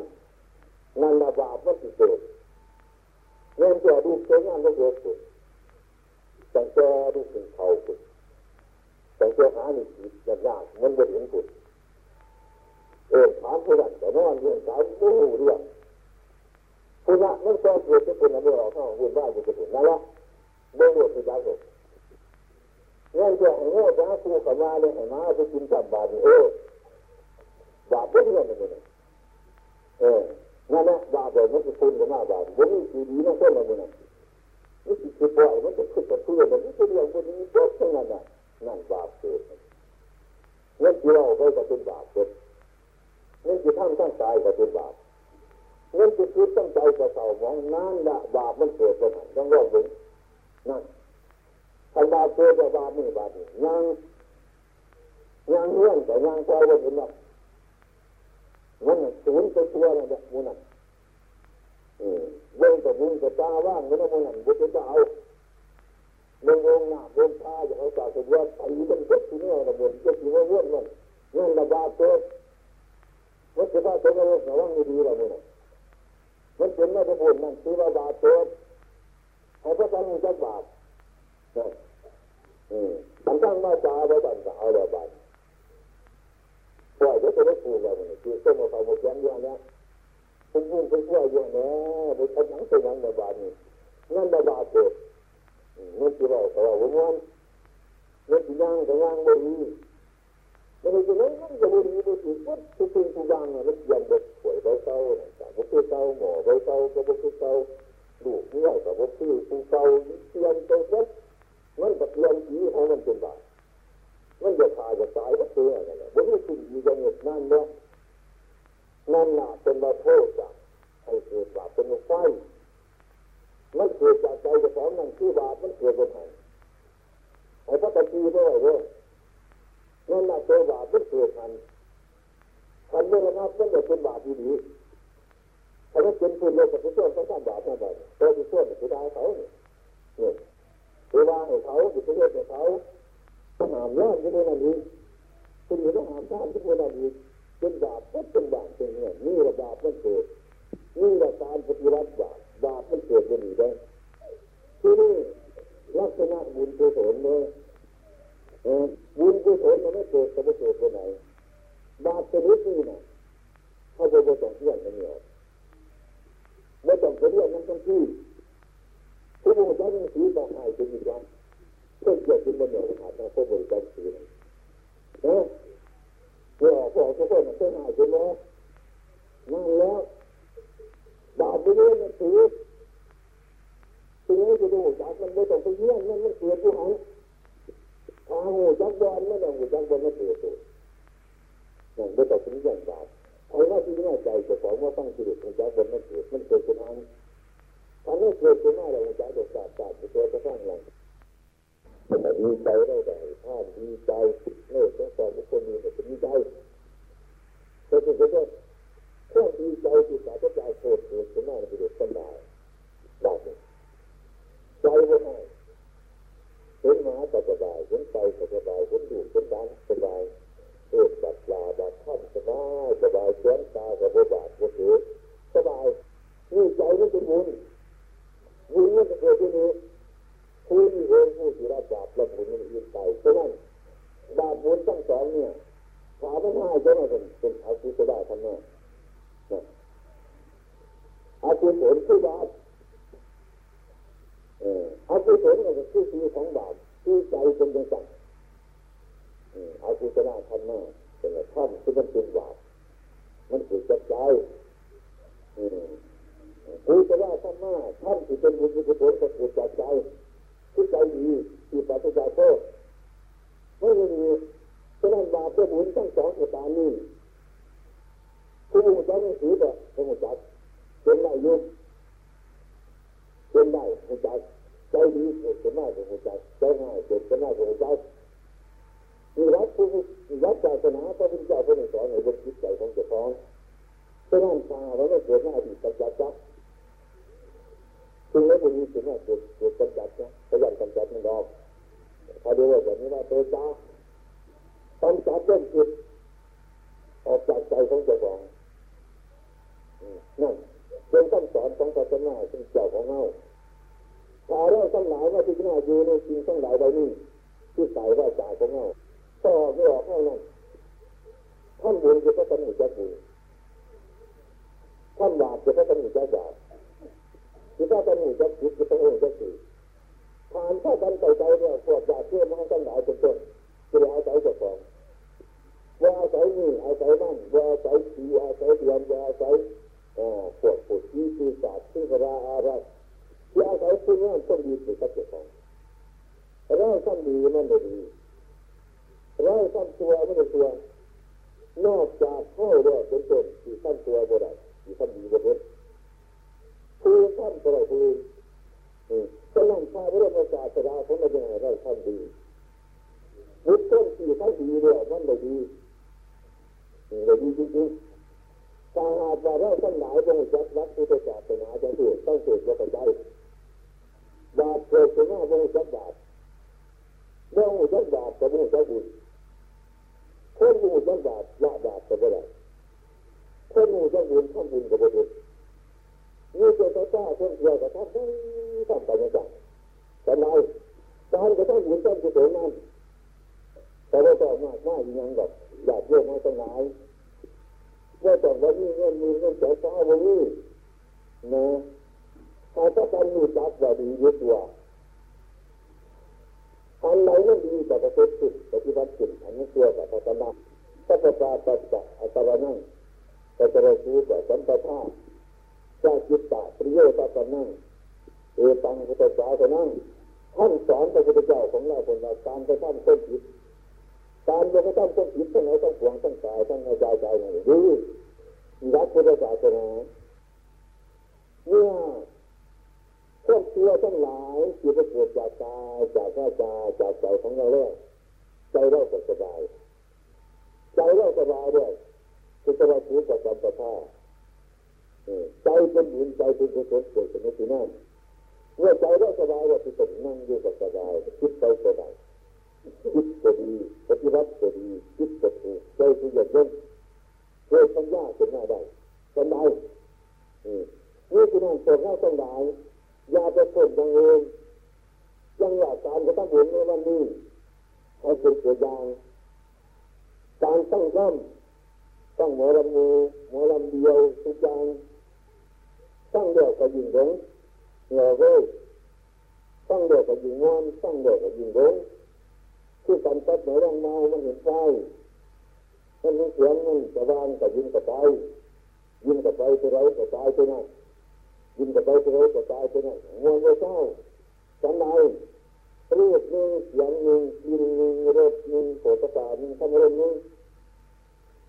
นั่นละบาปมันจะเกิดเงินจะดูเสียงานก็เกิดขึ้นตั้งแต่รู้สึกเขาขึ้นตั้งแต่หาหนึ่งจิตยากยากมันไม่เห็นขึ้นเออถามผู้นั้นแต่นอนเรื่องสาวผู้เรื่องผู้นั้นนั่นก็เกิดเป็นคนนั้นไม่ออกเข้าวุ่นวายจะเป็นนั่นละ เบื้องบนคือยาสุกเงินจะให้เงินจะหาคู่กับมาเลยมาไปกินกับบาดเออบาดเพื่อนนั่นเลยเออนั่นแหละบาดเลยมันจะคุณกับมาบาดวันนี้ดีดีนั่นเส้นอะไรนั่นนี่คือปล่อยมันจะขึ้นกับเพื่อนมันจะเรื่องคนนี้ก็ทั้งนั้นนะนั่นบาปเกิดเงินที่เราไปก็เป็นบาปเกิดเงินที่ท่านตั้งใจก็เป็นบาปเงินที่คิดตั้งใจก็เศร้ามองนั่นละบาปมันเกิดตรงไหนต้องรอดถึง นั่นถ้าบาเจะบาปไม่บาปยังยังเรื่องแต่ยังใจว่าเป็นแบบมันสูญไปตัวอะไรแบบนั้นเว้นกับบุญกับตาว่างไม่ต้องมันบุญจะเอาลงลงหน้าบนตาอย่างเขาจ่าสุวัสดิ์ตีเป็นเจ็บที่นี่ระบนเจ็บที่ว่าเว้นมันนั่นระบาดเกิดมันจะว่าตัวเราระวังดีราเนี่ยมันเป็นไม่ได้ผลนั่นคือระบาดเกิ ดเขาก็ต้องจับบาปอืมมันตั้งมาจ่าไว้บันจะเอาระบาดปล่อยไว้จะได้ถูกเราเนี่ยคือต้นมะพร้าวหมดยันยันเนี่ยคุณยุ่งคุณช่วยเยอะแน่ไปทำหนังตัวนั้นระบาดนี่นั่นระบาดเกิดนั่นคือเราแต่ว่าวันวันนั่นคือย่างแต่ย่างบดีมันจะนั่นนั่นจะบดีบดีวัดทุกสิ่งทุกอย่างนี่ยมันยังบดป่วยเบาเศร้าแต่พวกเศร้าหมอเบาเศร้าก็พวกเศร้า ลูกเนี่ยแต่พวกคือผู้เศร้าเตียนเจ้าวัดมันกับเตียนผีของมันเป็นบาปมันจะตายจะตายก็เตือนอะไรวันนี้คุณอยู่ยังหมดนั่นเนี่ยนั่นน่ะเป็นมาโทษจากให้เกิดบาปเป็นไฟมันเกิดจากใจจะสอนนั่นคือบาปมันเกิดบนไหนไอ้พระตะกีด้วยเว้ยนั่นน่ะตัวบาปมันเกิดทันทันเมื่อระงับมันจะเป็นบาปดีๆ ถ้าเป็นผู้โลกกับผู้ช่วยเขาทำบาปนั่นไปตัวผู้ช่วยผู้ได้เขาเนี่ยเนี่ยตัวว่าให้เขาผู้ช่วยให้เขาต้องหามย้อนที่นั่นนี้คุณอยู่ต้องหามท่านที่นั่นนี้เป็นบาปก็เป็นบาปเป็นเนี่ยนี่ระบาปมันเกิดนี่ระการปฏิบัติบาปบาปมันเกิดเป็นอยู่ได้ที่นี่ลักษณะบุญกุศลเนี่ยบุญกุศลมันไม่เกิดจะไม่เกิดไปไหนบาปชนิดนี้นะเขาจะไม่ต้องเที่ยงกันเนี่ย ไม่ต้องเรียนนั่นต้องที่ผู้บริจาคหนังสือบอกให้เป็นอีกอย่างเพื่อเกี่ยวกับมันเนี่ยขาดนะผู้บริจาคหนังสือนะเนี่ยพวกทุกคนมันเป็นหายไปแล้วนั่นแล้วบาปไม่เรียนหนังสือทีนี้จะดูจากมันไม่ต้องไปเยี่ยมมันมันเกิดอยู่หันทางหูจักบอลไม่ต้องหูจักบอลไม่เกิดตัวอย่างไม่ต้องถึงอย่างบาป เอาหน้าที่หน้าใจจะของว่าตั้งจิตหูจักบอลไม่เกิดมันเกิดขึ้นหันถ้าไม่เกิดขึ้นหน้าเราหูจักจะศาสตร์ศาสตร์ตัวจะสร้างเราแต่มีใจได้แต่ถ้ามีใจเลิกต้องสอนทุกคนมีแต่มีใจแต่ถึงจะแค่มีใจที่สาจะใจโกรเกิดขึ้นหน้าเราไปเดือดร้อนได้ได้ใจไม่ให้เห็นหมาก็สบายเห็นไปก็สบายเห็นดูเห็นดังสบาย เอ็ดบัดยาบัดท่านสบายสบายเชื้อตากับบาดก็ถือสบายนี่ใจนี่เป็นบุญบุญนี่เป็นเกิดที่นี้ผู้ที่เองผู้ที่รับบาปและบุญนี่ยิ่งไปฉะนั้นบาปบุญทั้งสองเนี่ยถามไม่ง่ายจะมาเป็นเป็นอาชีพได้ทั้งนั้นอาชีพผลคือบาปอากุศลก็คือชีวิตของบาปคือใจเป็นยังไง เอากุศลธรรมะเป็นท่านที่มันเป็นบาปมันเกิดจากใจกุศลธรรมะท่านที่เป็นบุญกุศลก็เกิดจากใจคือใจดีที่ปฏิบัติโทษไม่มีฉะนั้นบาปกับบุญทั้งสองประการนี้ผู้มุ่งใจในสีก็ต้องจัดเป็นไรยุ่เป็นได้หัวใจใจดีเกิดขึ้นมาเป็นหัวใจใจง่ายเกิดขึ้นมาเป็นหัวใจ มีวัดผู้วัดศาสนาพระพุทธเจ้าพระองค์สอนให้บนจิตใจของเจ้าของฉะนั้นตาเราไม่เกิดหน้าที่ปัจจัยจักจึงไม่เป็นมีสิ่งนั้นเกิดเกิดปัจจัยนะพยายามปัจจัยมันดอกถ้าดูว่าแบบนี้ว่าตัวจ้าต้องจัดเรื่องจิตออกจากใจของเจ้าของนั่นเป็นคำสอนของศาสนาเป็นเจ้าของเงาถ้าเราทั้งหลายว่าที่หน่าอยู่ในจริงทั้งหลายใบนี้ที่ใส่ว่าจ่าของเงา ต่อไม่ออกเท่านั้นท่านบุญจะก็ต้องมีเจ้าบุญท่านบาปจะก็ต้องมีเจ้าบาปจะก็ต้องมีเจ้าจิตจะต้องมีเจ้าจิตผ่านถ้ากันใจใจเนี่ยพวกญาติเพื่อนมาทั้งหลายเป็นต้นจะอาศัยเจ้าของว่าอาศัยนี่อาศัยนั่นว่าอาศัยสีอาศัยเดือนว่าอาศัยพวกผู้ที่ปีศาจที่กระอะไรที่อาศัยผู้นั้นต้องดีสุดกับเจ้าของเราท่านดีมันไม่ดีานตัวไม่ได้ตัวนอกจากเข้าด้วยเป็นต้นที่ท่านตัวบ่ได้ที่ท่านดีบ่เป็นผู้ท่านก็ได้ผู้ฉะนั้นชาพระราชาสดาเขาไม่ยังไงเราท่านดีบุคคลที่ท่านดีเนี่ยมันไม่ดีไม่ดีจริงๆถ้าหากว่าเราทั้งหลายจงจักรักพุทธศาสนาจังถูกต้องถูกว่าใจบาปเกิดขึ้นมาจงจักบาปเมื่อหูจักบาปก็หูจักบุญคนหูจักบาปละบาปก็ไม่ได้คนหูจักบุญทำบุญก็ไม่ได้นี่เจ้าข้าคนเดียวกับท่านทำไปยังไงแต่ไหนการกระทำบุญต้องกุศลนั้นแต่ว่าต่อมากมากยังแบบอยากเยอะมาตั้งหลายว่าแต่วันนี้เงินมีเงินเสียฟ้าวันนี้นะถ้าถ้าการมีจักว่าดียึดว่าอันไหนไม่ดีแต่ประพฤติผิดปฏิบัติผิดอันนี้ตัวแต่พัฒนาถ้าประกาศปัจจัยอัตวานั่งก็จะได้รู้ว่าสัมปทาจะจิตตะปริโยตะนั่งเอตังพุทธศาสนาท่านสอนพระพุทธเจ้าของเราคนเราการไปทำต้นผิดการจะไม่ต้องต้นผิดทั้งไหนต้องหวงต้องตายต้องใจใจไหนดูรักพุทธศาสนาเนี่ยพวกตัวทั้งหลายที่ประกวดจากตาจากหน้าตาจากใจของเราแล้วใจเราสบายใจเราสบายด้วยคือสบายรู้กับการประท่าใจเป็นบุญใจเป็นกุศลเกิดขึ้นในที่นั่นเมื่อใจเราสบายว่าที่ตรงนั่งอยู่กับสบายคิดไปสบายคิดก็ดีปฏิบัติก็ดีคิดก็ถูกใจคืออย่างยิ่งเคยปัญญาเป็นหน้าได้ปัญญา นี่คือนั่นตัวเราต้องได้ยาไปคนยังเองยังอยากการก็ต้องบุญในวันนี้ให้เป็นตัวอย่างการตั้งร่ำตั้งหมอลำมูหมอลำเดียวทุกอย่างตั้งเดียวกับยิงหลงเหนื่อเว้ยตั้งเดียวกับยิงงอนตั้งเดียวกับยิงหลงคือการตัดหมอลำเมามันเห็นไฟมันมีเสียงมันจะวางกับยิงกับไปยิงกับไปไปไรกับตายไปนั่น ยิงกับไปไปไรกับตายไปนั่นงวนไม่เศร้าจันไดรูปหนึ่งเสียงหนึ่งกินหนึ่งรสหนึ่งโผฏฐาหนึ่งธรรมรมหนึ่ง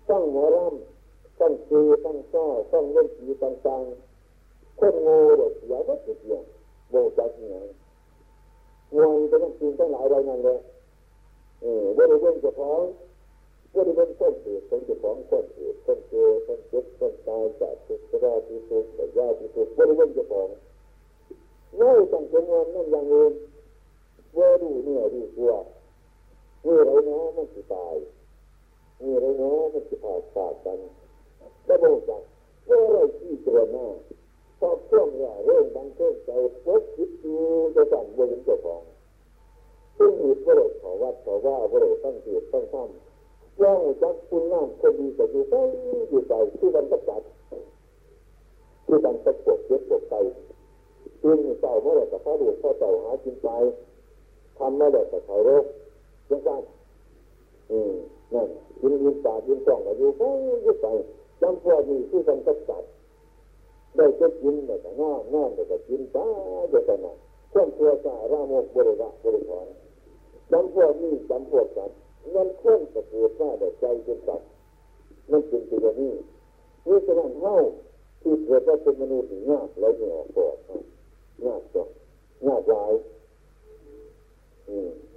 ต้องหมอรำต้องคือต้องซ้อต้องเล่นสีต่างๆคนโง่เด็กอย่าก็ติดอย่างโบจักอย่างงวนจะต้องกินต้องหลายใบนั่นเลยเออเรื่องเรื่องจะพ้อง ว่าได้เป็นต้นเหตุของจะพ้องต้นเหตุต้นเกิดต้นเจ็บต้นตายจากทุกข์ราที่ทุกข์แต่ยาที่ทุกข์ว่าได้เป็นจะพ้องง่ายต้องเป็นงานนั่นอย่างอื่นว่าดูเนี่ยดูตัวนี่อไรเนาะมันจะตายนี่อไรเนาะมันจะผ่าขาดกันแล้วบอกจักว่อะไรที่ตัวหน้าชอบช่วงเนี่ยเรื่องบางเรื่องใจพบคิดดูจะสั่งบนเจ้าของซึ่งมีประโยชน์ขอวัดขอว่าประโยชน์ตั้งเกียรติตั้งธร รมย่องจักคุณงามคนดีแต่อยู่ใกล้อยู่ใจที่มันประจัดที่มันประกบเย็บปวดใจซึ่งเจ้าเมื่อไร่จะข้าดูเข้าเจ้าหากินไปทำไม่ได้แต่เขาโรคยังไงอืมนั่นยินยินตายินจ้องมาอยู่ไปอยู่ไปจำพวกนี้ที่มันประจัดได้จะกินได้แต่งอนงอนได้แต่กินตาเดี๋ยวแต่น่ะเครื่องตัวสาระโมกบริระบริวารจำพวกนี้จำพวกกัน นั่นเครื่องตะกูดว่าได้ใจเป็นสัตว์นั่นเป็นตัวนี้นี่ฉะนั้นเท่าที่เกิดว่าเป็นมนุษย์ยากแล้วเนี่ยออกก่อนยากจังยากหลาย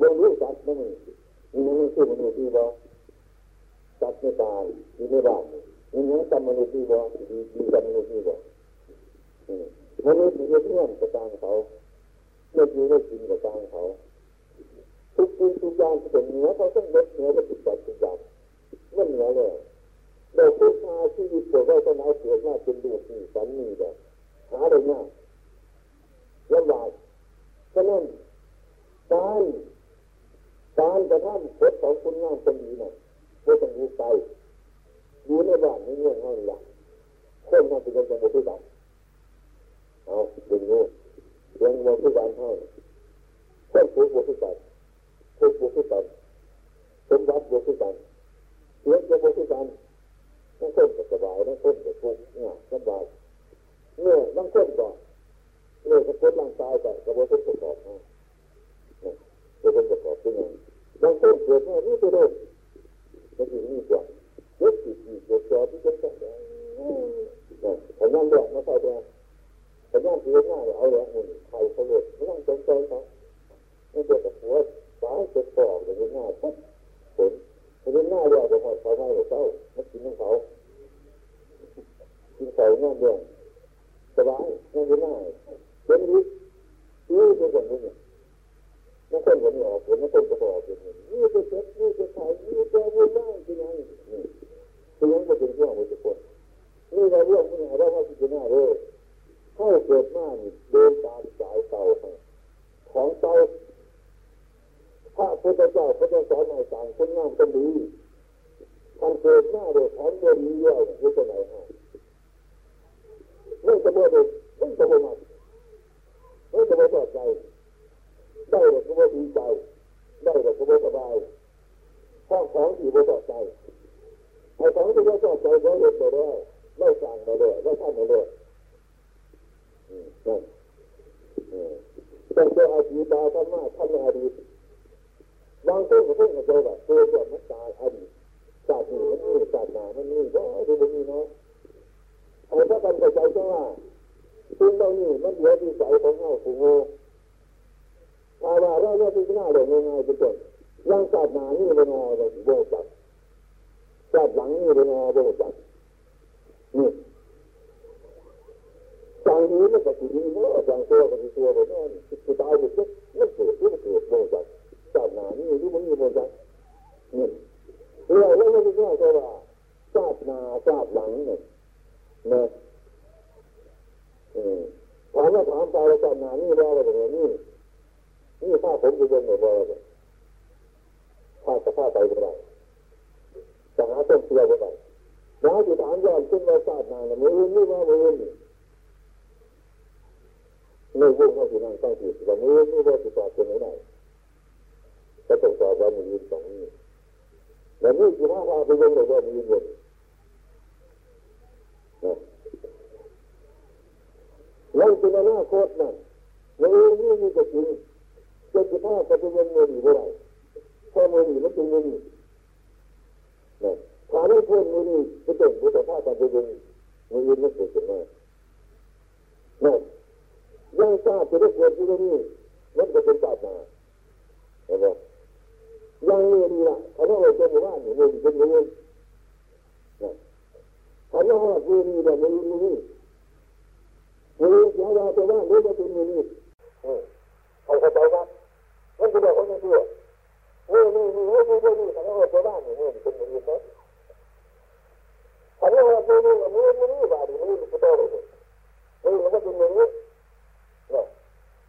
บางรู้จักนั่นนี่มันไม่ใช่มนุษย์ที่บ่จัดไม่ตายที่ไม่บ้านนี่ยังจำมนุษย์ที่บ่ดีดีจำมนุษย์ที่บ่มนุษย์ที่เพื่อนกับทางเขาไม่อยู่ไม่กินกับทางเขา ทุกสิ่งทุกอย่างที่เป็นเหนือเขาต้องลดเหนือไปติดจัดทุกอย่างมันเหนือเลยเราพูดมาชีวิตตัวเราต้องเอาเกิดมาเป็นดูนี่สันนี่แบบหาได้ง่ายลำบากฉะนั้นการการกระทำกฎของคุณงามคนดีน่ะไม่ต้องรู้ไปอยู่ในบ้านในเมืองเท่านี้คนมันเป็นคนบุตรกันเอาเป็นงูเรื่องบุตรกันเท่าคนผูกบุตรกัน ผูกบุตรกันสมบัติบุตรกันเรื่องจะบุตรกันนั่งคนก็สบายนั่งคนก็ทุกข์เนี่ยสบายเนี่ยนั่งคนก็เนี่ยก็ปวดร่างกายแต่ก็บุตรประกอบนะจะเป็นประกอบเป็นอย่างบางคนเกิดมานี่ตัวเดิมจะอยู่นี่กว่าเยอะสิสิเกิดจอที่จะต้องเนี่ยพยายามเรียกมาใส่แดงพยายามเรียกหน้าเอาแรงหุ่นไทยเขาเลยไม่ต้องสนใจเขาไม่เกิดกับหัว สายเกิดปอกอย่างง่ายปุ๊บผลพยายามหน้าเรียกไปหอดเขาไม่หรอกเขาไม่กินของเขากินเขาหน้าเรื่องสบายง่ายง่ายเป็นวิธีที่เป็นอย่างนี้ไม่คนวันนี้ออกผลไม่คนก็ออกผลนี่จะเช็ดนี่จะถ่ายนี่จะวุ่นวายที่ไหนนี่ที่ยังไม่เป็นเรื่องของทุกคนนี่เราเรื่องนี้เราว่าพิจารณาเลยเข้าเกิดมานี่เดินตามสายเก่าของเก่า พระพุทธเจ้าพระเจ้าสอนให้ต่างคนงามคนดีท่านเกิดหน้าเด็กของเดียวดีเยวอยู่ตรงไหนฮะไม่จะบ่เด็กไม่จะบ่มาไม่จะบ่ต่อใจได้แต่ก็ไม่ดีใจได้แต่ก็ไม่สบายข้างของที่ไม่ชอใจไอ้ของที่ไม่ชอใจเราเห็นไปแล้วไม่สั่งไปเลยไม่ทำไปเลยนั่นต้องเจออดีตตาธรรมะทำในอดีต บางคนก็เพิ่งมาเจอแบบตัวแบบมันตายอดีตศาสตร์นี้มันนี่ศาสตร์หนามันนี่ก็ดูมันนี่เนาะไอ้ถ้ากันใจใช่ว่าซึ่งเรานี่มันเหลือที่ใจของเราผู้โง่อาว่าเราเนี่ยพิจารณาเลยง่ายๆเป็นต้นยังศาสนานี่เป็นงอเลยโบจักศาสหลังนี่เป็นงอโบจักนี่จางนี้มันก็คือนี้เนาะจางตัวก็คือตัวแบบนั้นคือตายไปปุ๊บมันเกิดมันเกิดโบจัก ศาสนานี่รู้มันมีโบจักนี่เราเราไม่ได้ว่าว่าศาสนาศาสหลังเนี่ยนะถามว่าถามไปแล้วศาสนานี่ว่าอะไรแบบนี้นี่ถ้าผมจะยังไม่บอกเลยข้าจะข้าไปไม่ได้จะหาต้นเสียไม่ได้แล้วจะถามย้อนขึ้นมาทราบนาเนมืออื่นนี่ว่ามือนนี่ไม่วุ่นเขาสินั่งต้องผิดแต่มืออื่นนี่ว่าจะตอบเป็นไม่ได้ ก็ต้องตอบว่ามืออื่นสองนี้แล้วนี่คือว่าพาไปยังเลยว่ามืออื่นนั่นเป็นอนาคตนั่นมืออื่นนี่มีแต่จริงจะจะพาไปยังมืออื่นไม่ได้พอมืออื่นมันเป็นมืออื่นนะถ้าไม่เพื่มืออื่นจะเป็นบุตรพ่อจะไปยังมืออื่นไม่เกิดขึ้นมานั่นยังทราบจะได้เกิดที่นี่มันจะเป็นศาสนาเห็นไหม ยังเรียนละเขาต้องเอาตัวหมู่บ้านอยู่เรียนเป็นเรียนนะเขาต้องว่าเรียนแบบมือมือนี่มือยาวๆตัวบ้านรู้ว่าเป็นมือนี่เขาเข้าใจครับมันจะบอกเขาไม่เชื่อมือนี่มือนี่มือนี่เขาต้องเอาตัวบ้านอยู่มือเป็นมือนี่นะเขาต้องว่ามือนี่มือมือนี่บาดีมือนี่ก็ต้องเลยมือมันก็เป็นมือนี่เนี่ย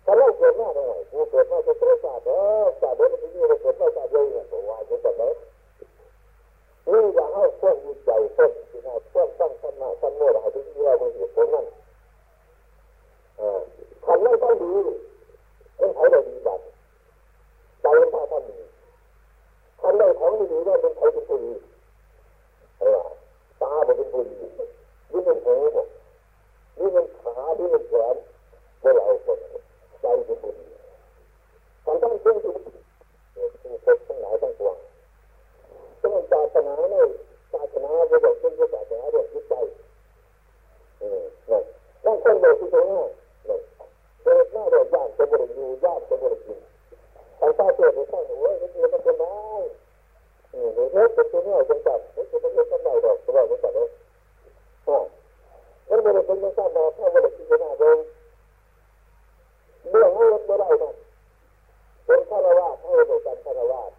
ถ้าเราเกิดหน้าตรงไหนกูเกิดหน้าจะเกิดศาสตร์เออศาตร์เดี๋ยวมันจะมีเราเกิดหน้าศาสตร์เยอะเนี่ยตัววายจะแบบไหนนี่อยากให้คนมีใจคนที่น่าคนตั้งขนาดตั้งโม่อะไรที่ที่เราเป็นเหตุผลนั่นทำไม่ต้องดีต้องใช้เราดีแบบใจมันพาทำดีทำได้ของดีๆว่าเป็นใครเป็นผู้ดีเออตาเป็นผู้ดีนี่เป็นหูนี่เป็นขานี่เป็นแขนเมื่อเราคน ใจเป็นบุญมันต้องเชื่อถือผู้คนทั้งหลายทั้งปวงต้องศาสนาเนี่ยศาสนาเราบอกเป็นศาสนาเรื่องจิตใจอืมเนี่ยต้องคนบอกที่ตรงนี้เนี่ยเกิดหน้าเราย่านจะบริยูยานจะบริกินใครตาบเกิดหรือข้างหัวมันมันเป็นได้อืมเดี๋ยวเป็นตัวนี้จังจับเดี๋ยวเป็นตัวจังไหนดอกตัวนี้จังเลยอ่ามันบริเป็นจังจับมาถ้าบริกินจะน่าเลย เรื่องให้รถไม่ได้นะเป็นฆราวาสให้เราเป็นฆราวาส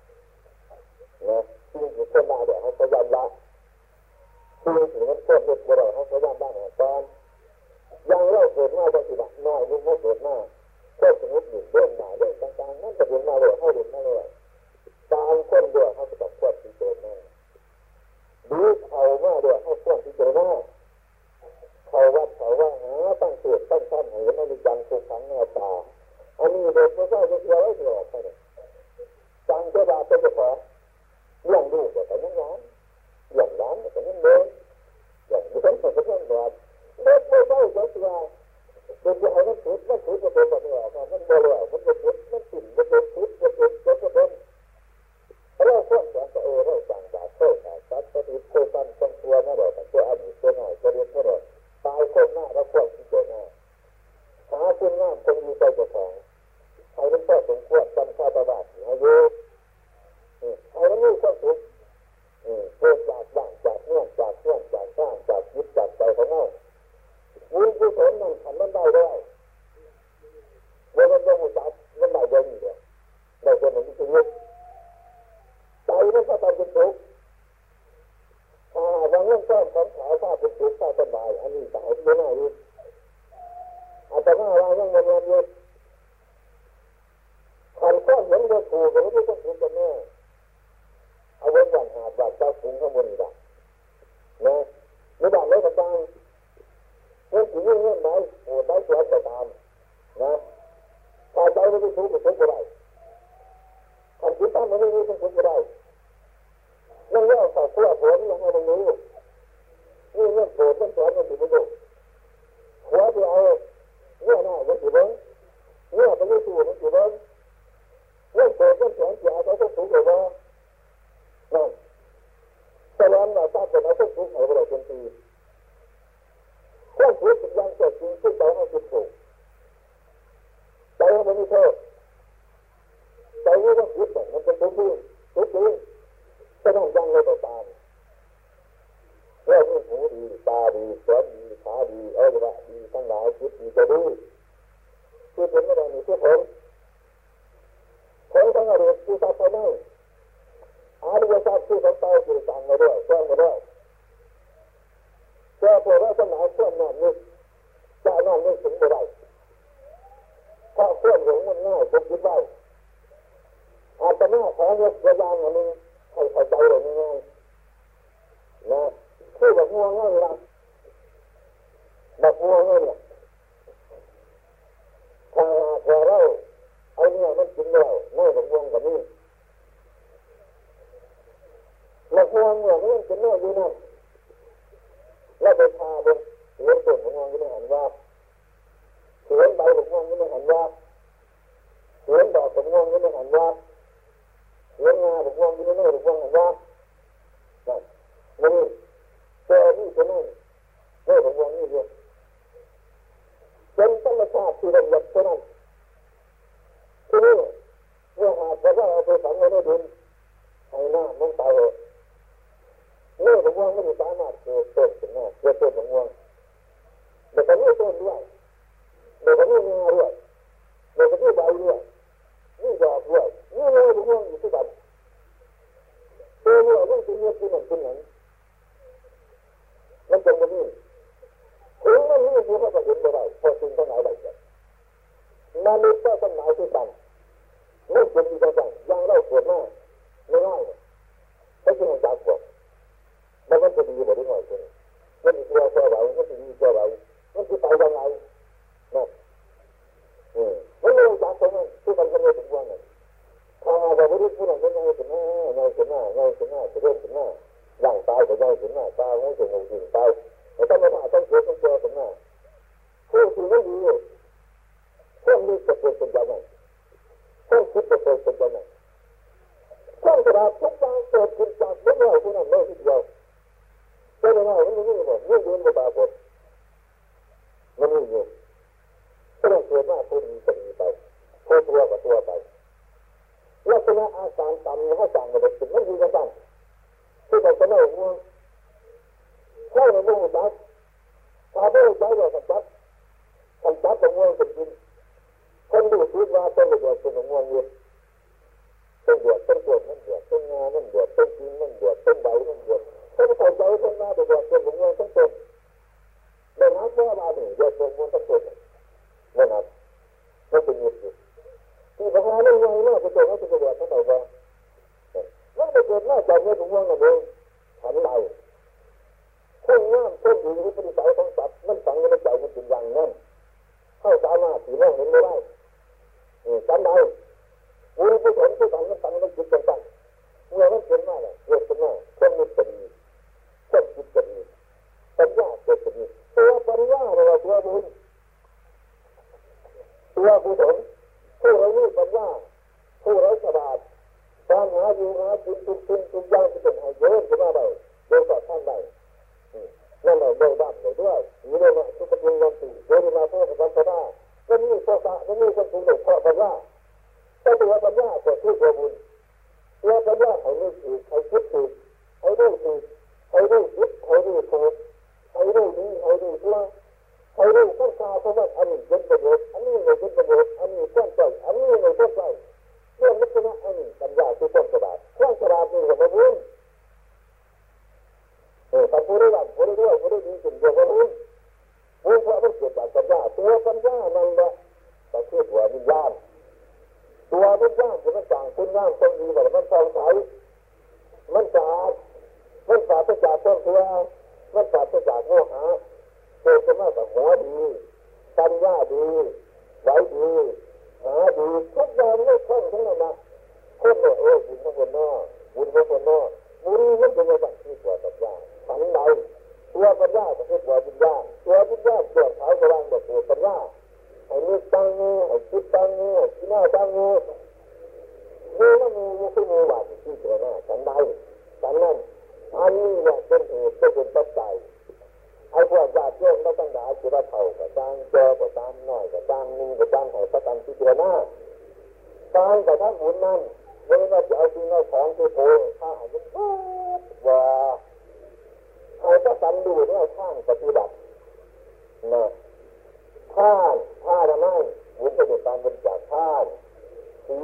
นะที่อยู่คนมาเดี๋ยวเขาพยายามละที่อยู่นั้นคนเด็กบ่ได้เขาพยายามบ้างตอนยังเล่าเกิดมาบางทีแบบน้อยนึงเขาเกิดมาก็สมมติอยู่เรื่องหนาเรื่องต่างๆนั่นจะเป็นมาเลยให้เด็กมาเลยตามคนด้วยเขาจะต้องควบคุมตัวแม่ดูเขามาด้วยเขาควบคุมตัวแม่ เขาวัดเขาว่าหาตั้งเกิดตั้งท่านเห็นอนิจจังทุกขังหน้าตาอันนี้เด็กไม่ใช่จะเที่ยวไว้ตลอดไปจังเจ้าบาเป็นเจ้าของเลี้ยงลูกแต่ยังร้านเลี้ยงร้านแต่ยังเดินเลี้ยงเดินแต่ยังร้านเด็กไม่ใช่จะเที่ยวเด็กจะให้มันผิดมันผิดจะเป็นแบบนี้มันบ่เลยมันจะผิดมันผิดมันเป็นผิดมันเป็นมันเป็นเราควรจะเออเราสั่งจากโทษจากสัตว์ปฏิบัติตั้งตัวนะเราตัวอดีตตัวหน่อยตัวเรียนตัวหน่อย ตายคนหน้าเราควรที่จะหน้าหาคุณงามคงมีใจจ้าของใครมันก็สมควรจำชาตบาทอายุใครมันมีความสุขเกิดจากบ้านจากเมืองจากเพื่อนจากข้างจากยึดจากใจของเราบุญกุศลนั่นทำมันได้ด้วยวันนั้นเราจับมันได้ด้วยนี่เดียวได้ตัวหนึ่งชีวิตใจมันก็ต้องเป็นทุกข์ อ่าบางเรื่องก็ของขาวข้าเป็นทุกข์ข้าสบายอันนี้สายไม่น่าอยู่อาจจะว่าเรายังเงินเงินเยอะขันก้อนเห็นว่าถูกหรือไม่ต้องถูกกันแน่เอาไว้วันหาบาดเจ้าถุงข้างบนอีกนะไม่ได้เลยต่างๆเงื่อนผีเงื่อไหนโอ้ได้สวนไปตามนะถ้าใจไม่ได้ถูกก็ถูกูได้ขันคิดตามมันไม่ได้ต้องถูกูได้ นั่นเรื่องต่อขั้วหัวนี่ยังไม่รู้นี่เรื่องโกรธเรื่องสวนมันถือไม่รู้หัวเดียวเรื่องหน้ามันถือเบิ้งเรื่องไปรู้ตัวมันถือเบิ้งเรื่องโกรธเรื่องสวนเสียใจต้องถูกเลยว่านั่นแต่ล้วเราทราบเป็นเราต้องถูกไหนเราเป็นที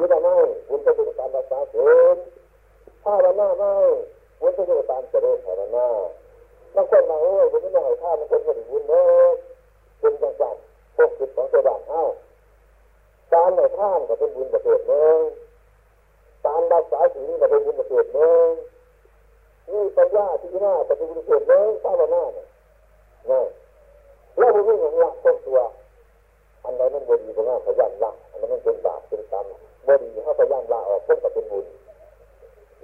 ศีลไม่คุณจะดูตามรักษาศีลภาวนาไม่คุณจะดูตามเจริญภาวนาบางคนมาโอ้ยผมไม่ได้ให้ข้ามันคนคนบุญเนอะเป็นจังจังพวกจิตของตัวบางเอ้าการในข้ามก็เป็นบุญประเสริฐเนอะการรักษาศีลก็เป็นบุญประเสริฐเนอะนี่ปัญญาที่หน้าปฏิบุญประเสริฐเนอะภาวนาเนี่ยนะแล้วบุญอย่างละต้นตัวอันไหนมันบดีกว่าง่ายขยันละอันนั้นมันเป็นบาปเป็นกรรม บดีเขาพยันละออกต้นก็เป็นบุญ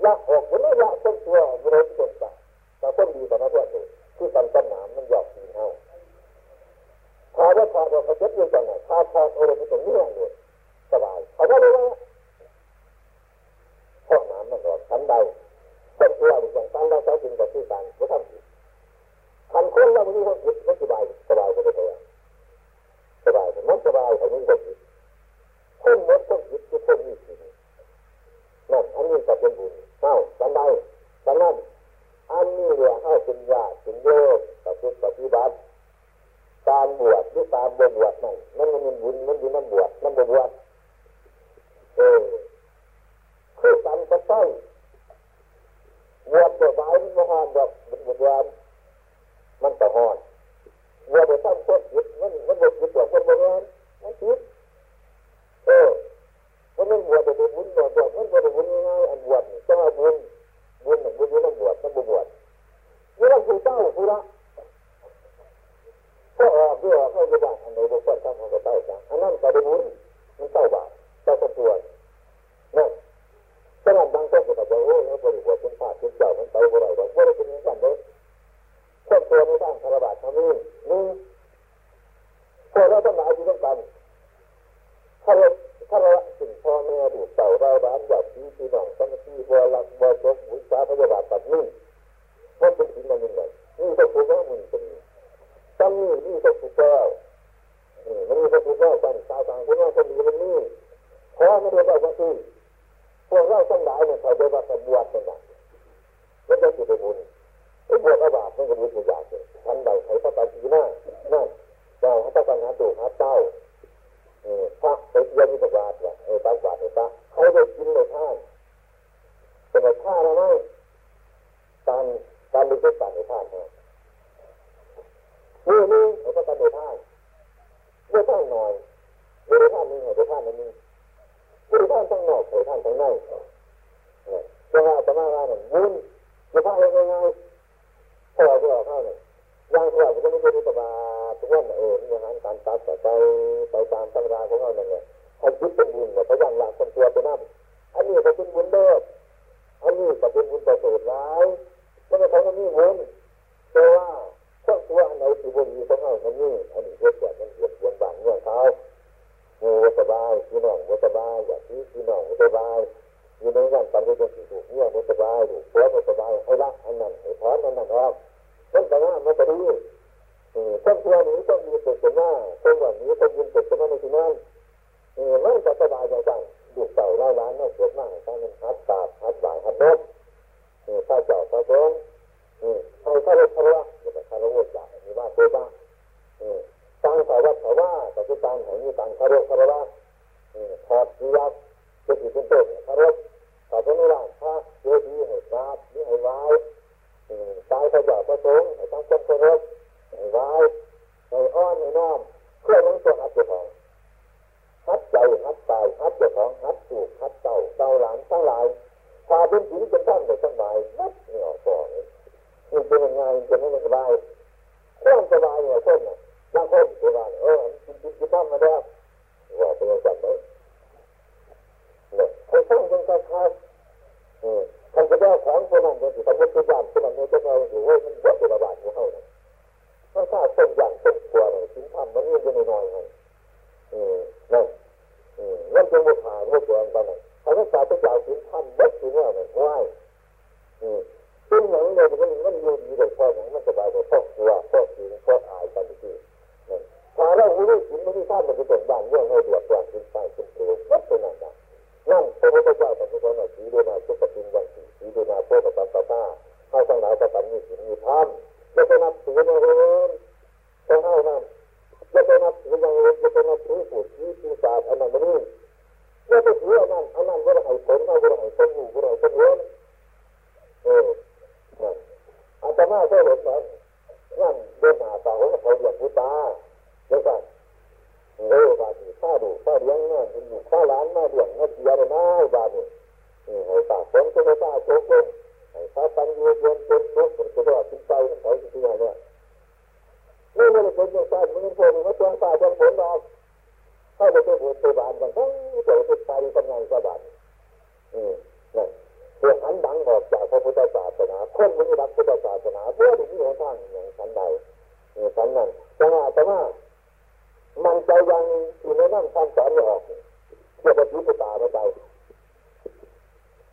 ละออกบุญละต้นตัวบุญเป็นต้นตาแต่ต้นดีแต่ไม่เพื่อนเลยที่ตันต้นหนามมันหยอกสีเท่าถ้าว่าพอเราเขาจะยังไงถ้าพอเราไปตรงนี้เลยสบายเขาว่าเลยว่าห้องน้ำมันรอชั้นใดต้นตัวอย่างตั้งได้ใช้จริงกับที่การไม่ทำผิดคันคนเราไม่มีควาผิดมันสบายสบายไปเลยสบายมันสบายแต่ไม่มีความผิด คนหมดความผิดทุกคนมีผิดนั่นอันนี้จะเป็นบุญเอ้าชั้นใดชั้นนั้นอันนี้เรียกให้เป็นญาติเป็นโยมปฏิบัติการบวชหรือการบวชนั่นมันมันบุญมันอยู่นั่นบวชนั่นบวชเออคือการกระต้อยบวชตัวไว้มันมหอนดอกมันบวชมันจะหอนบวชตัวตั้งต้นจิตมันมันบวชตัวคนบวชมันจิต เออวันมันบวชตัวบุญบวชบวชมันบวชบุญง่ายอันบวชจะมาบุญบุญบุญอยู่นั่นบวชต้องบวชนี่เราคือเจ้าคือละก็ออกเพื่อเข้าไปบ้านอันไหนบุคคลทำของกระเต้าจังอันนั้นก็ได้บุญมันเต้าบาปเต้าคนตัวนั่นฉะนั้นบางคนก็บอกว่าโอ้ยบริบทเป็นพาเป็นเจ้ามันเต้าบ่ได้ดอกบ่ได้เป็นอย่างนั้นเลยคนตัวในด้านคารวะทำนี่นี่พวกเราต้องหลายอยู่ด้วยกันถ้าเราถ้าเราสิ่งพ่อแม่ดูเต่าเราบ้านอยากที่พี่น้องสังที่บัวรักบัวจบวิชา นี่มันเป็นสิ่งนั้นหนึ่งนี่ก็คือว่ามันเป็นตั้งนี่นี่ก็ถูกแล้วมันมีก็ถูกแล้วตั้งตาต่างคนว่าคนดีมันนี่เพราะไม่ได้ว่าว่าที่พวกเราทั้งหลายเนี่ยเขาจะว่าเป็นบวชเป็นแบบแล้วจะจิตบุญไอ้บวชอบาปมันก็บุญอยากเลยทันใดใครพระตาจีน่านั่นเราเขาต้องการหาดูหาเต้าพระไปเยี่ยมที่บาทว่ะเออตาบาทเนี่ยตาเขาได้กินในท่านเป็นในท่าแล้วไหม การดูที่การในท่านเนี่ยนี่นี่เขาก็ต้องดูท่านดูท่านหน่อยดูท่านนึงดูท่านนึงดูท่านทั้งนอกดูท่านทั้งในจะว่าจะมาว่าเนี่ยบุญจะพายังไงพอจะออกเข้าเนี่ยยังที่เราจะไม่ได้ดูตบาทุกวันเออมีอาหารการตัดแต่ใจไปตามตำราของเราเนี่ยให้ยึดเป็นบุญเนี่ยพยายามละคนตัวไปนั่นอันนี้ก็เป็นบุญเลิศอันนี้ก็เป็นบุญประเสริฐร้าย ไม่ใช่ของมันนี่บุญแต่ว่าพวกตัวอันไหนที่บุญมีของเราอันนี้อันนี้เกิดจากมันเกิดวนบางเงื่อนเขาโอ้สบายพี่น้องสบายอยากที่พี่น้องสบายอยู่ในงานปันก็จะถูกเนี่ยสบายถูกผัวสบายให้ละอันนั้นให้ถอนอันนั้นออกต้นกระง่ามันจะดีต้นตัวนี้ต้องมีเกิดขึ้นมาต้นวันนี้ต้องยินเกิดขึ้นมาในที่นั้นมันจะสบายใจังดูเต่าเล่าล้านน่าสวดมากถ้ามันฮัดตาฮัดบ่ายฮัดนก ถ้าเจ้าพระสงฆ์ให้ข้าราชการจะคารวะจ่ายมีว่าตัวบ้างตังสาวัตสาว่าแต่ที่ตังแห่งนี้ตังคารวะคารวะถอดจีวัตจะถือเป็นต้นคารวะแต่ตรงนี้ล่ะพระเจดีย์ให้ทราบนี่ให้ไว้ตายพระเจ้าพระสงฆ์ให้ตั้งต้นเคารพให้ไว้ให้อ้อนให้น้อมเพื่อนั้นตัวหัดเจ้าของหัดใจหัดตายหัดเจ้าของหัดสูกหัดเต่าเต่าหลานทั้งหลาย พาเป็นผีเป็นท่านเป็นสบายนัดเหนี่ยวก่อนมันเป็นยังไงจะไม่สบายความสบายเนี่ยคนน่ะบางคนสบายเออกินกินกินท่านมาแล้วว่าเป็นยังไงไหมเนี่ยคนสร้างจนกระทั่งท่านจะได้ของคนนั้นจะสมมติตัวอย่างคนนั้นเนี่ยจะมาอยู่ว่ามันเยอะเป็นระบาดของเขาเนี่ยถ้าถ้าต้นอย่างต้นกลัวเนี่ยกินท่านมันเงี้ยจะไม่น้อยๆให้อืมนั่นอืมนั่นเป็นบุคคลบุคคลตอนนั้น ถ้ารักษาตัวอย่างกินท่านเล็กถึงว่าเนี่ยง่ายอืมซึ่งหนังเนี่ยมันมันยืนอยู่ดีเลยพอหนังมันสบายเลยพวกกลัวพวกกินพวกอายกันที่ถ้าเราไม่ได้กินไม่ได้ท่านมันจะเป็นบ้านเรื่องให้เดือดร้อนกินไปกินตัววัดเป็นนั่นนะนั่นพระพุทธเจ้าตรัสว่าสีเดนาสุขตินวันสีสีเดนาโพธิปัสสะให้ทั้งหลายประกันมีศีลมีธรรมจะไปนับถือในเรื่องต้องให้นั่นจะไปนับถืออย่างอื่นจะไปนับถือผู้ชี้ปีศาจอันนั้นนี่ จะไปถืออันนั้นอันนั้นก็ให้ผลเอาก็ให้ผลอยู่ก็ให้ผลเว้นเอออาตมาเคยเห็นมันนั่นเดินหาตาของเขาเรียกผู้ตาเดี๋ยวกันเออบาดีข้าดูข้าเลี้ยงนั่นอยู่ข้าร้านมาเลี้ยงมาเสียเลยนะบาดีให้ตาฝนีโจ๊กเลยถ้าตันยืนยืนเป็นโจ๊กเป็นตัวจิตใจมันเขาจริงๆเนี่ยนี่ไม่ได้เป็นอย่างไรมันเป็นคนมันตัวตาจังผลเรา ถ้าเราไปพูดตัวบานกันทั้งเดี๋ยวจะไปกำลังสบายอืมนี่เพื่อหันดังออกจากพระพุทธศาสนาคนไมันรักพุทธศาสนาเพื่อที่มีหนทางอย่างฉันใดอย่างฉันนั้นแต่ว่าแต่ว่ามันใจยังที่ไม่นั่งทำสอนไม่ออกเกี่ยวกับพุทธาไม่ใจ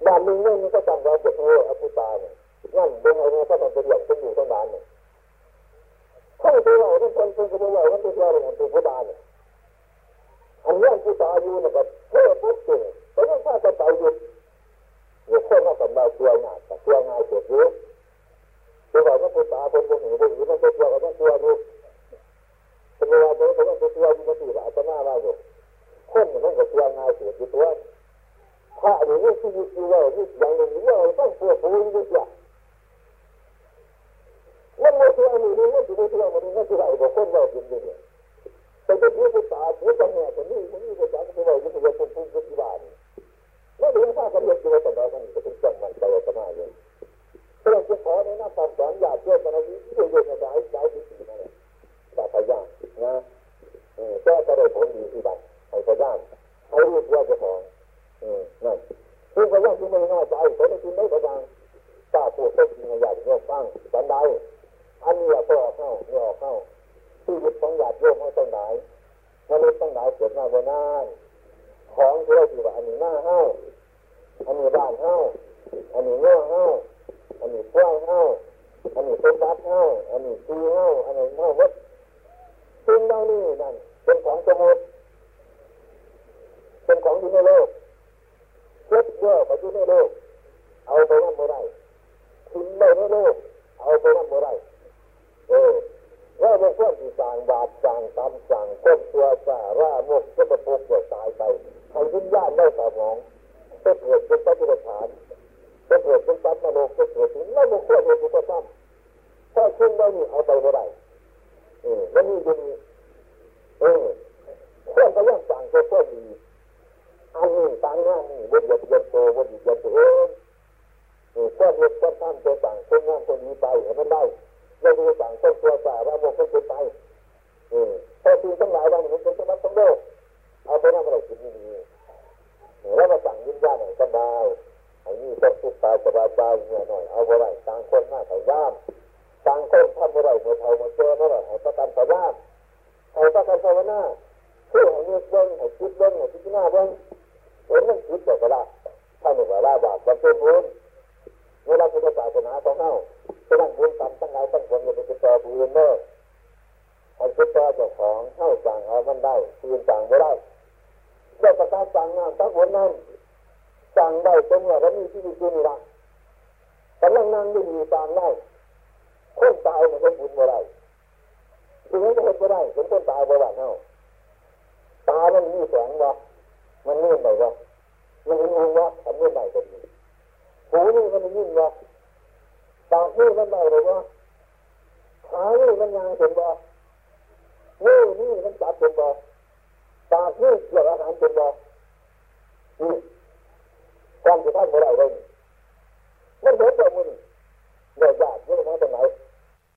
บ้านหนึ่งเนี่ยมันก็จำเราจะเอออภุตาเนี่ยนั่นเป็นอะไรก็ต้องเป็นอย่างเป็นอยู่ทั้งบ้านเนี่ยข้าตัวเราทั้งคนคนก็บอกว่าเป็นอะไรของตัวพุทธาเนี่ย อันนี้พุทธาอยู่นี่ยก็เท่ปุ๊บจริงแต่ต้องถ้าจะไปอยู่อยู่คนก็สำเราตัวง่ายแต่ตัวง่ายเกิดเยอะตัวเราก็พุทธาคนพวกหนูพวกหนูมันก็ตัวก็ต้องตัวอยู่เป็นเวลาตัวก็ต้องตัวอยู่มันตีหลายจะหน้าเราอยู่คนมันก็ตัวง่ายเกิดอยู่ตัวถ้าอย่างนี้ที่อยู่ว่าอย่างนี้เราต้องตัวผู้ยิ่งกว่ามันไม่ใช่อันนี้มันไม่ใช่มันไม่ใช่อะไรบอกคนเราจริงๆ แต่เป็นผู้ศึกษาผู้ทำงานคนนี้คนนี้ก็จะเป็นเราที่จะเป็นผู้ปฏิบัติแล้วเรื่องถ้าเขาเรียนตัวต่อไปมันจะเป็นจังมันไปต่อมาเลยเพราะฉะนั้นขอแนะนำคำสอนญาติโยมมาวิที่โยมมาได้ใช้ที่สี่นั่นแหละแต่พยายามนะเออแก้ก็ได้ผลดีที่บ้านให้พยายามให้รู้ว่าจะมองอืมนั่นคือพยายามที่ไม่น่าใจเขาไม่กินไม่พยายามตาพูดต้องกินอย่างนี้ฟังสันใดอันนี้อย่าต่อเข้าไม่ออกเข้า ชีวิตของญาติโยมเขาต้องไหนมนุษย์ต้องไหนเกิดมาบนนั้นของที่เราถือว่าอันนี้หน้าเฮ้าอันนี้บ้านเฮ้าอันนี้เนื้อเฮ้าอันนี้กล้วยเฮ้าอันนี้ต้นบัดเฮ้าอันนี้ตีเฮ้าอันนี้เฮ้าวัดสิ่งเหล่านี้นั่นเป็นของสมุดเป็นของที่ในโลกเช็ดเยอะไปที่ในโลกเอาไปนั่นไม่ได้ทิ้งไปในโลกเอาไปนั่นไม่ได้เออว่าบางคนที่สั่งบาปสั่งตำสั่งก้มตัวสาร่ามุกก็ประพุกตัวตายไปให้วิญญาณได้สมองก็เกิดเป็นปฏิบัติฐานก็เกิดเป็นปัตมโลกก็เกิดถึงแล้วมันควรเป็นอุปสรรคถ้าขึ้นได้นี่ เอาไปไม่ได้เออแล้วนี่ดีเออควรพยายามสั่งตัวควรดีอันนี้ต่างงานนี่บนหยัดยันโตบนหยัดยันตัวเองเออควรเรียนควรทำตัวสั่งคนงานคนนี้ไปให้มันได้เราดูสั่งต้นตัวสาว่าโมกเป็นไปเออพอสิ่งทั้งหลายวันนี้เป็นสมบัติของโลกเอาไปนั่งอะไรกินนี่แล้วมาสั่งยิ้มย่าหน่อยสบายไอ้นี่ต้องสุขตายสบายใจหน่อยเอาอะ หน้าเบิ้งเห็นมันคิดแบบละถ้าหนึ่งว่าลาบาปมันเป็นบุญเวลาพุทธศาสนาของเฮาจะนั่งบุญต่ำตั้งไงตั้งคนจะเป็นตัวผู้อื่นเนอะให้คิดตัวเจ้าของเข้าสั่งเอามันได้คืนสั่งไม่ได้เจ้าประกาศสั่งงานทั้งหมดนั้นสั่งได้ตรงว่าเรามีชีวิตอยู่นี่ละกำลังนั่งอยู่มีสั่งได้คนตายมันก็บุญไม่ได้ถึงจะเห็นไม่ได้เห็นคนตายบ่ได้เนาะตามันมีแสงวะ มันเลื่อนไหนวะมันเห็นวะทำเลื่อนไหนก็ดีหูนี่มันยิ่งวะปากนี่มันได้หรือวะขานี่มันยางเป็นบ่นี่นี่มันจับเป็นบ่ปากนี่เกี่ยวอาหารเป็นบ่นี่ความจะทำอะไราเลยมันเห็นตัวมึงเนี่ยยากเยอะนะตรงไหน